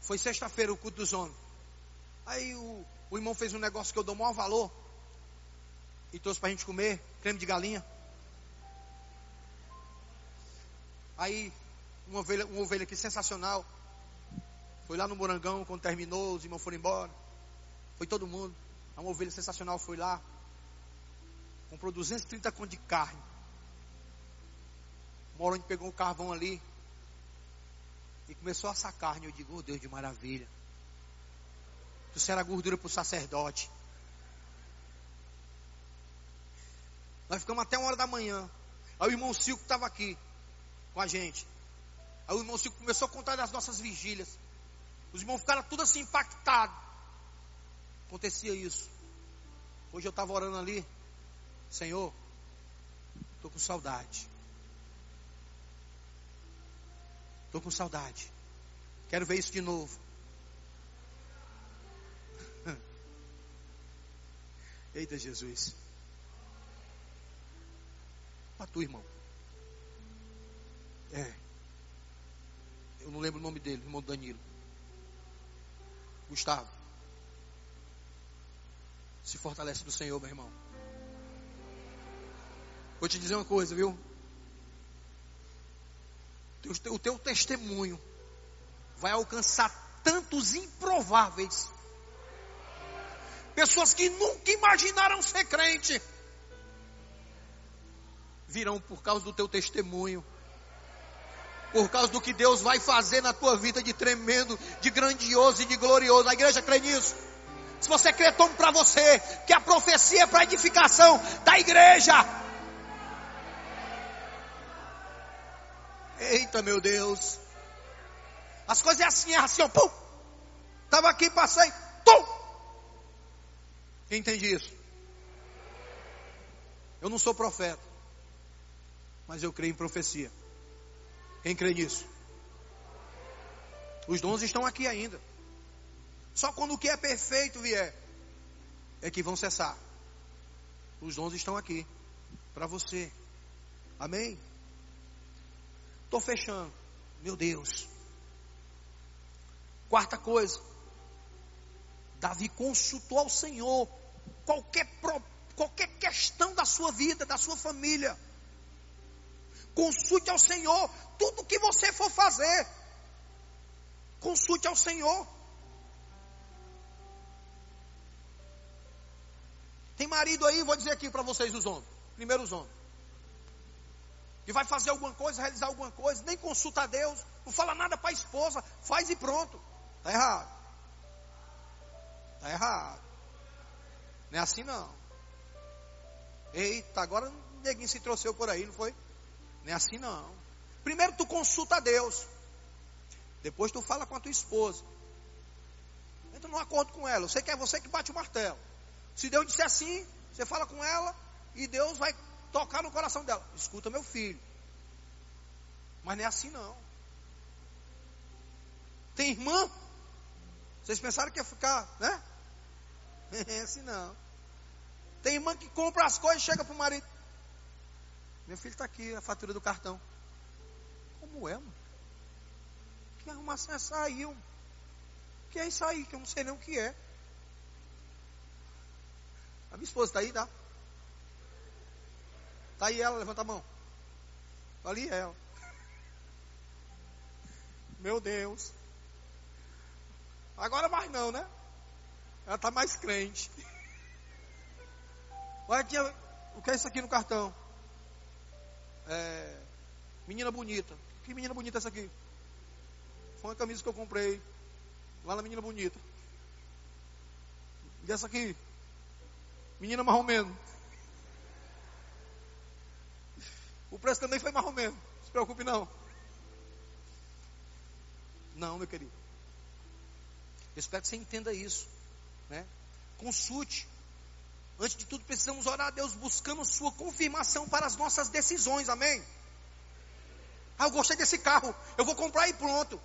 Foi sexta-feira o culto dos homens. Aí o, o irmão fez um negócio que eu dou maior valor. E trouxe para a gente comer, creme de galinha. Aí, uma ovelha, uma ovelha aqui sensacional. Foi lá no Morangão, quando terminou, os irmãos foram embora. Foi todo mundo. Uma ovelha sensacional foi lá. Comprou 230 contos de carne. Morão pegou um carvão ali. E começou a assar carne. Eu digo, oh Deus de maravilha. Isso era gordura para o sacerdote. Nós ficamos até uma hora da manhã. Aí o irmão Silco estava aqui com a gente. Aí o irmão Silco começou a contar das nossas vigílias. Os irmãos ficaram tudo assim impactados. Acontecia isso. Hoje eu estava orando ali. Senhor, estou com saudade. Estou com saudade. Quero ver isso de novo. Eita Jesus. Para tu, irmão. É. Eu não lembro o nome dele, irmão Danilo. Gustavo. Se fortalece no Senhor, meu irmão. Vou te dizer uma coisa, viu? O teu testemunho vai alcançar tantos improváveis. Pessoas que nunca imaginaram ser crente virão por causa do teu testemunho por causa do que Deus vai fazer na tua vida de tremendo, de grandioso e de glorioso. A igreja crê nisso. Se você crê, tome para você que a profecia é para edificação da igreja. Eita, meu Deus. As coisas é assim, é assim, ó. Pum. Estava aqui, passei. Tum. Quem entende isso? Eu não sou profeta, mas eu creio em profecia. Quem crê nisso? Os dons estão aqui ainda. Só quando o que é perfeito vier, é que vão cessar. Os dons estão aqui para você. Amém? Estou fechando. Meu Deus. Quarta coisa. Davi consultou ao Senhor qualquer, qualquer questão da sua vida, da sua família. Consulte ao Senhor tudo o que você for fazer. Consulte ao Senhor. Tem marido aí, vou dizer aqui para vocês, os homens. Primeiro os homens. E vai fazer alguma coisa, realizar alguma coisa, nem consulta a Deus, não fala nada para a esposa, faz e pronto. Está errado. Está errado. Não é assim não. Eita, agora o neguinho se trouxeu por aí, não foi? Não é assim não. Primeiro tu consulta a Deus. Depois tu fala com a tua esposa. Entra num acordo com ela. Eu sei que é você que bate o martelo. Se Deus disser assim, você fala com ela e Deus vai tocar no coração dela. Escuta, meu filho. Mas não é assim não. Tem irmã? Vocês pensaram que ia ficar, né? É assim não. Tem irmã que compra as coisas e chega para o marido. Meu filho está aqui, a fatura do cartão. Como é, mano? Que arrumação é? O que é isso aí? Que eu não sei nem o que é. A minha esposa está aí, tá? Está aí ela, levanta a mão. Ali ela. Meu Deus. Agora mais não, né? Ela está mais crente. Olha aqui, o que é isso aqui no cartão? É, menina bonita. Que menina bonita é essa aqui? Foi uma camisa que eu comprei lá na Menina Bonita. E essa aqui? Menina marromeno. O preço também foi marromeno. Não se preocupe não. Não, meu querido. Eu espero que você entenda isso. Né? Consulte. Antes de tudo, precisamos orar a Deus buscando sua confirmação para as nossas decisões. Amém? Ah, eu gostei desse carro. Eu vou comprar e pronto.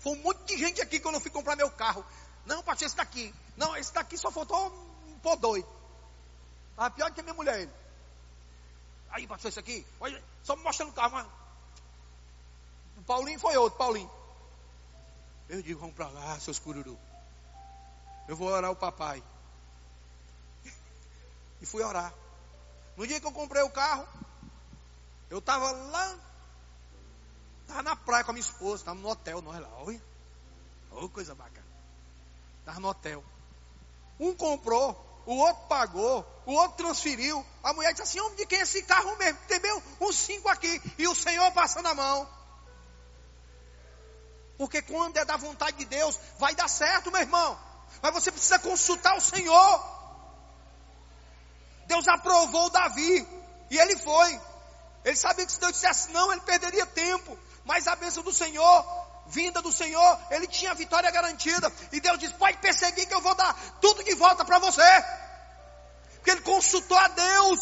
Foi um monte de gente aqui quando eu fui comprar meu carro. Não, pastor, esse daqui. Não, esse daqui só faltou um pô doido. Ah, pior que a minha mulher. Aí, pastor, esse aqui. Olha, só me mostrando o carro. Mas... O Paulinho foi outro, Paulinho. Eu digo, vamos para lá, seus cururu. Eu vou orar o papai. E fui orar. No dia que eu comprei o carro, eu estava lá, estava na praia com a minha esposa, estava no hotel, nós lá, olha. Oh, coisa bacana. Estava no hotel. Um comprou, o outro pagou, o outro transferiu. A mulher disse assim: homem, de quem é esse carro mesmo? Tem bem uns cinco aqui. E o Senhor passando a mão. Porque quando é da vontade de Deus, vai dar certo, meu irmão. Mas você precisa consultar o Senhor. Deus aprovou Davi. E ele foi. Ele sabia que se Deus dissesse não, ele perderia tempo. Mas a bênção do Senhor, vinda do Senhor, ele tinha a vitória garantida. E Deus disse: pode perseguir que eu vou dar tudo de volta para você. Porque ele consultou a Deus.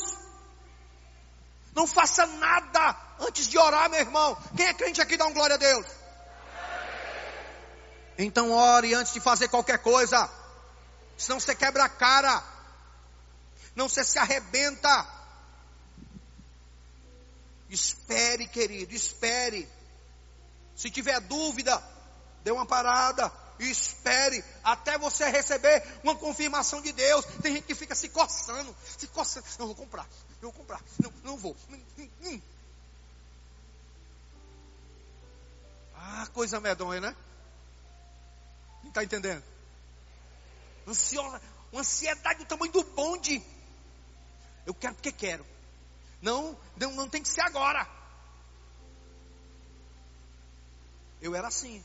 Não faça nada antes de orar, meu irmão. Quem é crente aqui dá um glória a Deus? Então ore antes de fazer qualquer coisa. Senão você quebra a cara. Não você se arrebenta. Espere, querido, espere. Se tiver dúvida, dê uma parada e espere até você receber uma confirmação de Deus. Tem gente que fica se coçando, se coçando. Não vou comprar, não vou comprar, não, não vou. Hum, hum, hum. Ah, coisa medonha, né? Não está entendendo? Ansiosa, uma ansiedade do tamanho do bonde. Eu quero porque quero. Não, não, não tem que ser agora. Eu era assim.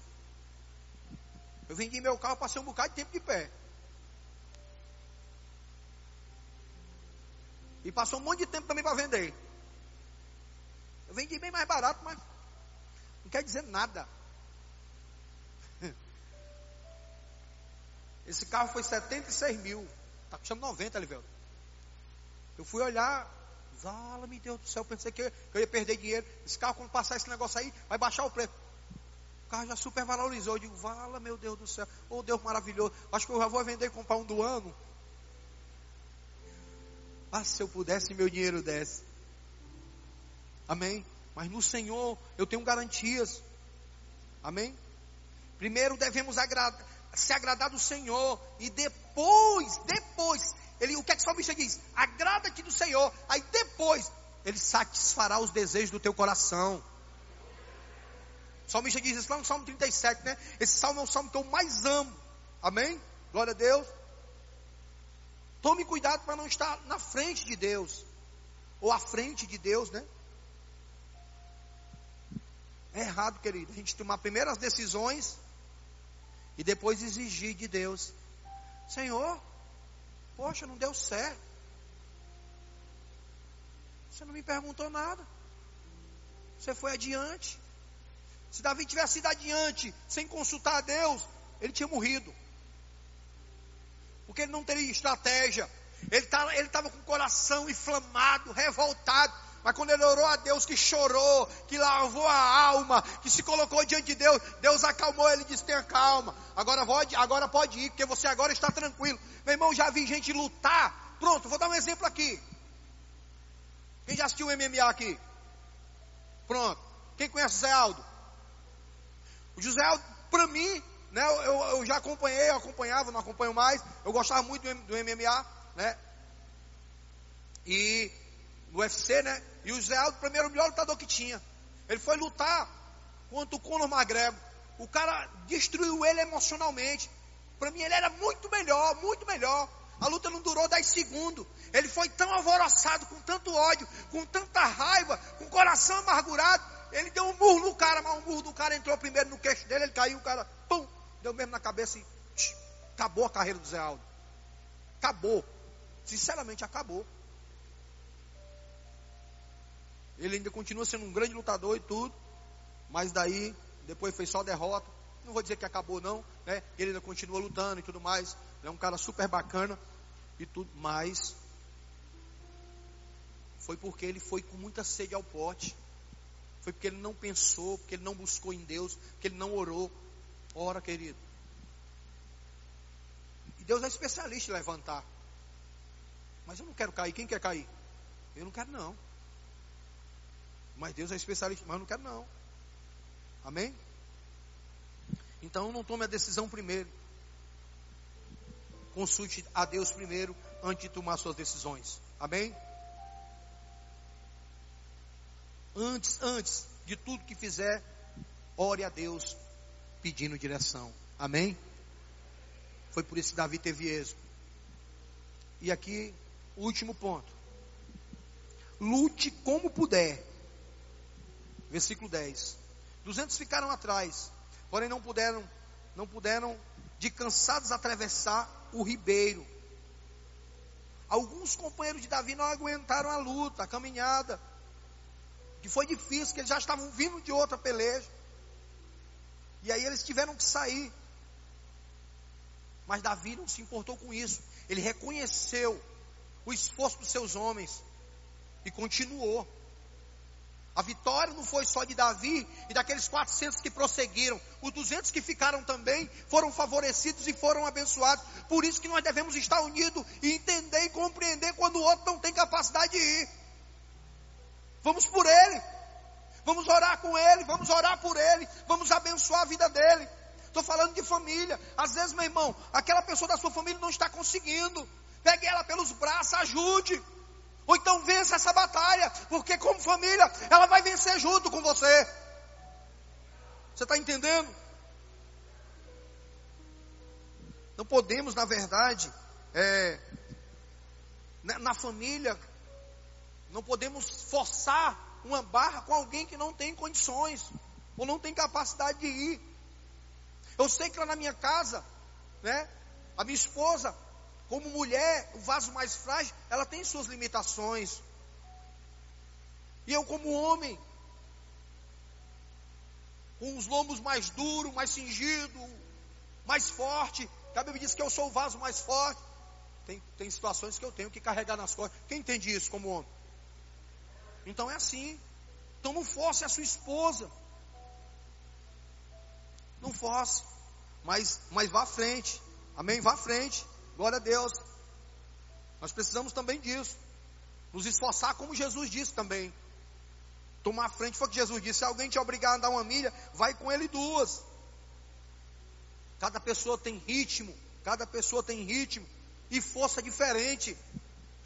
Eu vendi meu carro, passei um bocado de tempo de pé. E passou um monte de tempo também para vender. Eu vendi bem mais barato, mas não quer dizer nada. Esse carro foi 76 mil. Está custando 90, Liveldo. Eu fui olhar, vala, meu Deus do céu, pensei que eu, ia perder dinheiro. Esse carro, quando passar esse negócio aí, vai baixar o preço. Carro já super valorizou. Eu digo, vala, meu Deus do céu. Oh, Deus maravilhoso. Acho que eu já vou vender e comprar um do ano. Ah, se eu pudesse, meu dinheiro desse. Amém? Mas no Senhor eu tenho garantias. Amém? Primeiro devemos agradar, se agradar do Senhor. E depois, depois, ele, o que é que o salmista diz? Agrada-te do Senhor. Aí depois, ele satisfará os desejos do teu coração. Salmista diz isso lá no Salmo 37, né? Esse salmo é o salmo que eu mais amo. Amém? Glória a Deus. Tome cuidado para não estar na frente de Deus. Ou à frente de Deus, né? É errado, querido. A gente tomar primeiras decisões e depois exigir de Deus: Senhor, poxa, não deu certo. Você não me perguntou nada. Você foi adiante. Se Davi tivesse ido adiante, sem consultar a Deus, ele tinha morrido. porque ele não teria estratégia. Ele estava ele com o coração inflamado, revoltado. Mas quando ele orou a Deus, que chorou, que lavou a alma, que se colocou diante de Deus, Deus acalmou ele e disse: tenha calma. Agora pode, agora pode ir, porque você agora está tranquilo. Meu irmão, já vi gente lutar. Pronto, vou dar um exemplo aqui. Quem já assistiu o MMA aqui? Pronto. Quem conhece o Zé Aldo? O José para mim, né, eu, eu, já acompanhei, eu acompanhava, não acompanho mais. Eu gostava muito do, do MMA, né? E no UFC, né? E o Zé Aldo, primeiro, o melhor lutador que tinha. Ele foi lutar contra o Conor McGregor. O cara destruiu ele emocionalmente. Para mim, ele era muito melhor, muito melhor. A luta não durou 10 segundos. Ele foi tão alvoroçado, com tanto ódio, com tanta raiva, com o coração amargurado. Ele deu um murro no cara, mas o murro do cara entrou primeiro no queixo dele, ele caiu, o cara, pum, deu mesmo na cabeça e tch, acabou a carreira do Zé Aldo. Acabou. Sinceramente, acabou. Ele ainda continua sendo um grande lutador e tudo, mas daí, depois foi só derrota. Não vou dizer que acabou não, né? Ele ainda continua lutando e tudo mais. é um cara super bacana e tudo, mas foi porque ele foi com muita sede ao pote. Foi porque ele não pensou, porque ele não buscou em Deus, porque ele não orou. Ora, querido. E Deus é especialista em levantar. Mas eu não quero cair. Quem quer cair? Eu não quero não. Mas Deus é especialista, mas eu não quero não. Amém? Então não tome a decisão primeiro. Consulte a Deus primeiro antes de tomar suas decisões. Amém? Antes, antes de tudo que fizer, ore a Deus pedindo direção. Amém? Foi por isso que Davi teve êxito. E aqui, o último ponto. Lute como puder versículo 10. Duzentos ficaram atrás, porém não puderam, não puderam de cansados atravessar o ribeiro. Alguns companheiros de Davi não aguentaram a luta, a caminhada, que foi difícil, que eles já estavam vindo de outra peleja. E aí eles tiveram que sair. Mas Davi não se importou com isso. Ele reconheceu o esforço dos seus homens e continuou. A vitória não foi só de Davi e daqueles 400 que prosseguiram. Os 200 que ficaram também foram favorecidos e foram abençoados. Por isso que nós devemos estar unidos e entender e compreender quando o outro não tem capacidade de ir. Vamos por ele. Vamos orar com ele, vamos orar por ele, vamos abençoar a vida dele. Estou falando de família. Às vezes, meu irmão, aquela pessoa da sua família não está conseguindo. Pegue ela pelos braços, ajude. Ou então vença essa batalha, porque como família, ela vai vencer junto com você. Você está entendendo? Não podemos, na verdade, é, na, na família, não podemos forçar uma barra com alguém que não tem condições, ou não tem capacidade de ir. Eu sei que lá na minha casa, né, a minha esposa, como mulher, o vaso mais frágil, ela tem suas limitações. E eu, como homem, com os lombos mais duros, mais cingido, mais forte, a Bíblia diz que eu sou o vaso mais forte. Tem, tem situações que eu tenho que carregar nas costas. Quem entende isso como homem? Então é assim. Então não force a sua esposa. Não force. Mas, mas vá à frente. Amém? Vá à frente. Glória a Deus. Nós precisamos também disso. Nos esforçar, como Jesus disse também. Tomar frente foi o que Jesus disse: se alguém te obrigar a andar uma milha, vai com ele duas. Cada pessoa tem ritmo, cada pessoa tem ritmo e força diferente.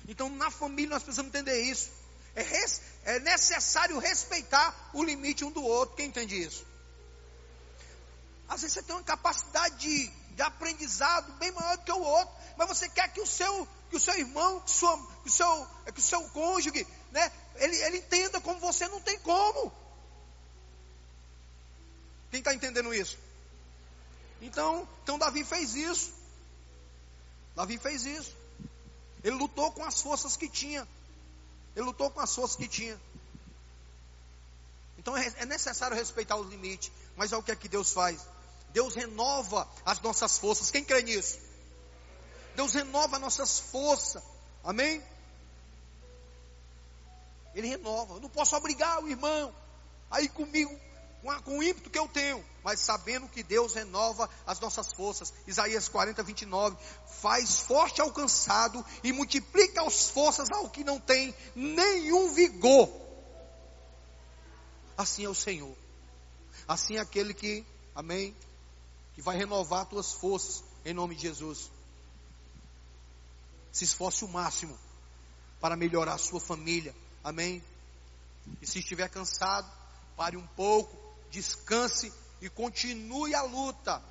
Então, na família, nós precisamos entender isso. É, res, é necessário respeitar o limite um do outro. Quem entende isso? Às vezes você tem uma capacidade de, de aprendizado bem maior do que o outro mas você quer que o seu, que o seu irmão, que, sua, que, o seu, que o seu cônjuge, né, ele, ele entenda como você não tem como. Quem está entendendo isso? Então, então Davi fez isso. Davi fez isso. Ele lutou com as forças que tinha. Ele lutou com as forças que tinha. Então é, é necessário respeitar os limites. Mas é o que é que Deus faz? Deus renova as nossas forças. Quem crê nisso? Deus renova nossas forças. Amém? Ele renova. Eu não posso obrigar o irmão a ir comigo com, o ímpeto que eu tenho, mas sabendo que Deus renova as nossas forças. Isaías 40, 29. Faz forte ao cansado e multiplica as forças ao que não tem nenhum vigor. Assim é o Senhor. Assim é aquele que, amém, que vai renovar tuas forças em nome de Jesus. Se esforce o máximo para melhorar a sua família. Amém. E se estiver cansado, pare um pouco, descanse e continue a luta.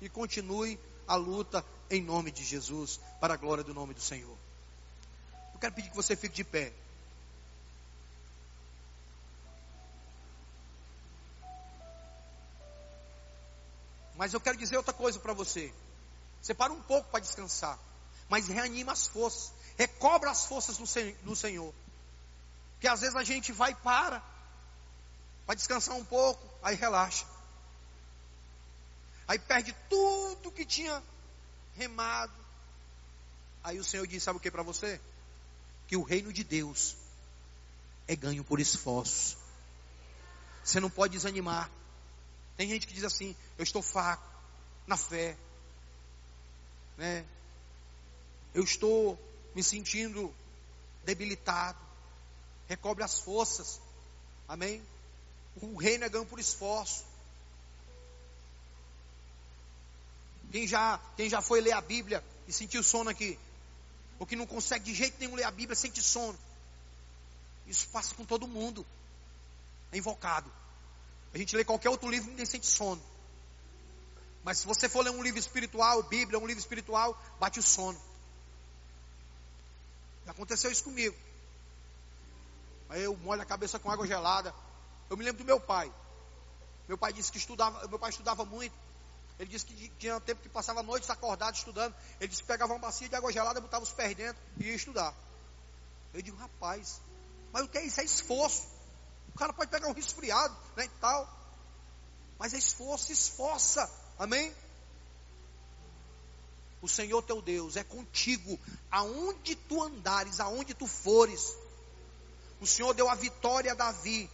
E continue a luta em nome de Jesus, para a glória do nome do Senhor. Eu quero pedir que você fique de pé. Mas eu quero dizer outra coisa para você. Você para um pouco para descansar, mas reanima as forças, recobra as forças no Senhor. Porque às vezes a gente vai e para, Vai descansar um pouco, aí relaxa. Aí perde tudo que tinha remado. Aí o Senhor diz: Sabe o que para você? Que o reino de Deus é ganho por esforço. Você não pode desanimar. Tem gente que diz assim: Eu estou fraco na fé, né? Eu estou me sentindo debilitado. Recobre as forças. Amém? O reino é ganho por esforço. Quem já, quem já foi ler a Bíblia e sentiu sono aqui? Ou que não consegue de jeito nenhum ler a Bíblia, sente sono. Isso passa com todo mundo. É invocado. A gente lê qualquer outro livro e ninguém sente sono. Mas se você for ler um livro espiritual, Bíblia, um livro espiritual, bate o sono. Já aconteceu isso comigo. Aí eu molho a cabeça com água gelada. Eu me lembro do meu pai. Meu pai disse que estudava, meu pai estudava muito. Ele disse que tinha tempo que passava noites acordado estudando. Ele disse que pegava uma bacia de água gelada, botava os pés dentro e ia estudar. Eu digo, rapaz, mas o que é isso? É esforço. O cara pode pegar um resfriado, né, e tal. Mas é esforço, esforça. Amém? O Senhor teu Deus é contigo, aonde tu andares, aonde tu fores. O Senhor deu a vitória a Davi,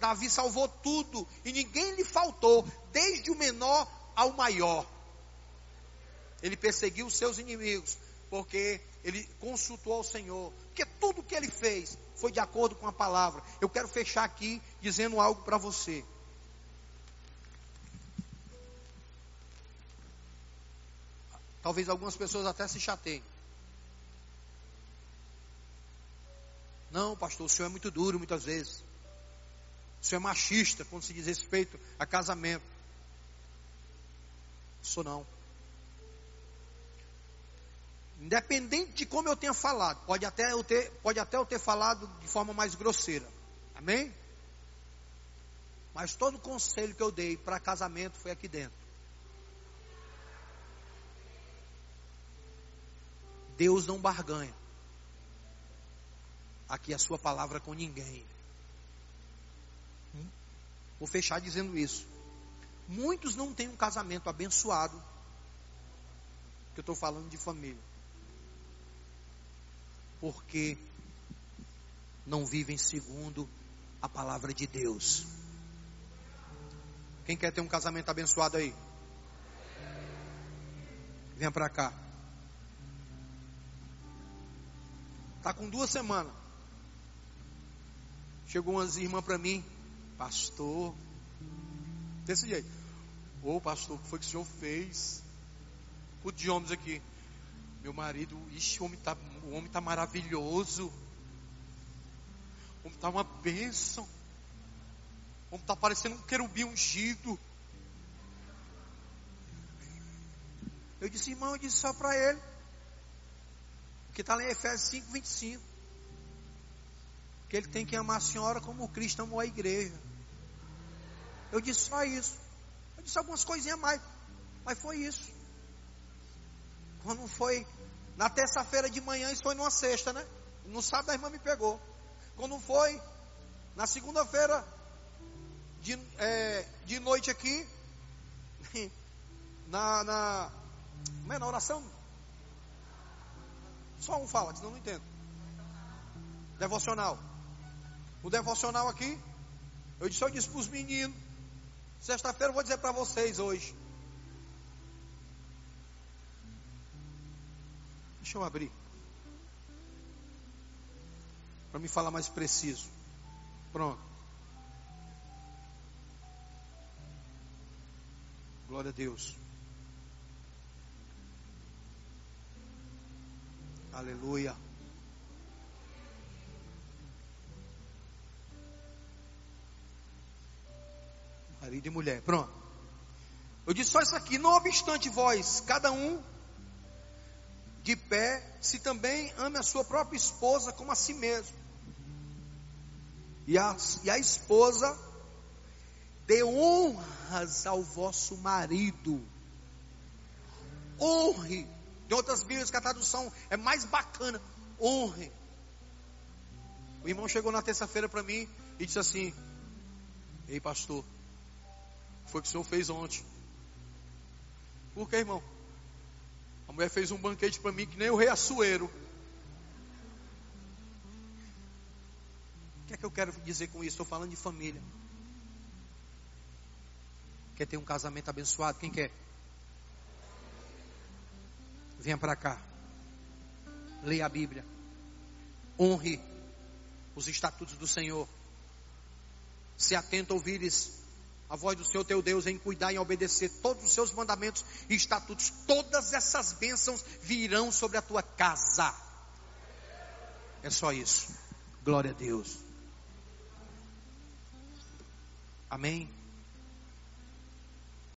Davi salvou tudo e ninguém lhe faltou, desde o menor ao maior. Ele perseguiu os seus inimigos, porque ele consultou ao Senhor, porque tudo que ele fez foi de acordo com a palavra. Eu quero fechar aqui dizendo algo para você. Talvez algumas pessoas até se chateiem. Não, pastor, o senhor é muito duro muitas vezes. Isso é machista quando se diz respeito a casamento. Isso não. Independente de como eu tenha falado, pode até eu ter, pode até eu ter falado de forma mais grosseira. Amém? Mas todo o conselho que eu dei para casamento foi aqui dentro. Deus não barganha. Aqui a sua palavra com ninguém. Vou fechar dizendo isso. Muitos não têm um casamento abençoado. Que eu estou falando de família. Porque não vivem segundo a palavra de Deus. Quem quer ter um casamento abençoado aí? Venha para cá. Tá com duas semanas. Chegou umas irmãs para mim pastor. Desse jeito. Ô pastor, o que foi que o senhor fez? O de homens aqui. Meu marido, ixi, o homem está o homem tá maravilhoso. O homem está uma bênção. O homem está parecendo um querubim ungido. Eu disse, irmão, eu disse só para ele. Que está lá em Efésios 5, 25. Que ele tem que amar a senhora como Cristo amou a igreja. Eu disse só isso. Disse algumas coisinhas mais, mas foi isso. Quando foi na terça-feira de manhã, isso foi numa sexta, né? No sábado a irmã me pegou. Quando foi na segunda-feira de, é, de noite aqui, na, na, como é, na oração? Só um fala, senão não entendo. Devocional. O devocional aqui, eu disse, eu disse para os meninos. Sexta-feira eu vou dizer para vocês hoje. Deixa eu abrir. Para me falar mais preciso. Pronto. Glória a Deus. Aleluia. Marido e mulher. Pronto. Eu disse só isso aqui. Não obstante vós, cada um de pé, se também ame a sua própria esposa como a si mesmo. E a, e a esposa dê honras ao vosso marido. Honre. Em outras Bíblias que a tradução é mais bacana. Honre. O irmão chegou na terça-feira para mim e disse assim: Ei, pastor, foi o que o senhor fez ontem. Por que, irmão? A mulher fez um banquete para mim que nem o rei Assuero. O que é que eu quero dizer com isso? Estou falando de família. Quer ter um casamento abençoado? Quem quer? Venha para cá. Leia a Bíblia. Honre os estatutos do Senhor. Se atenta a ouvires a voz do Senhor teu Deus em cuidar e obedecer todos os seus mandamentos e estatutos. Todas essas bênçãos virão sobre a tua casa. É só isso. Glória a Deus. Amém.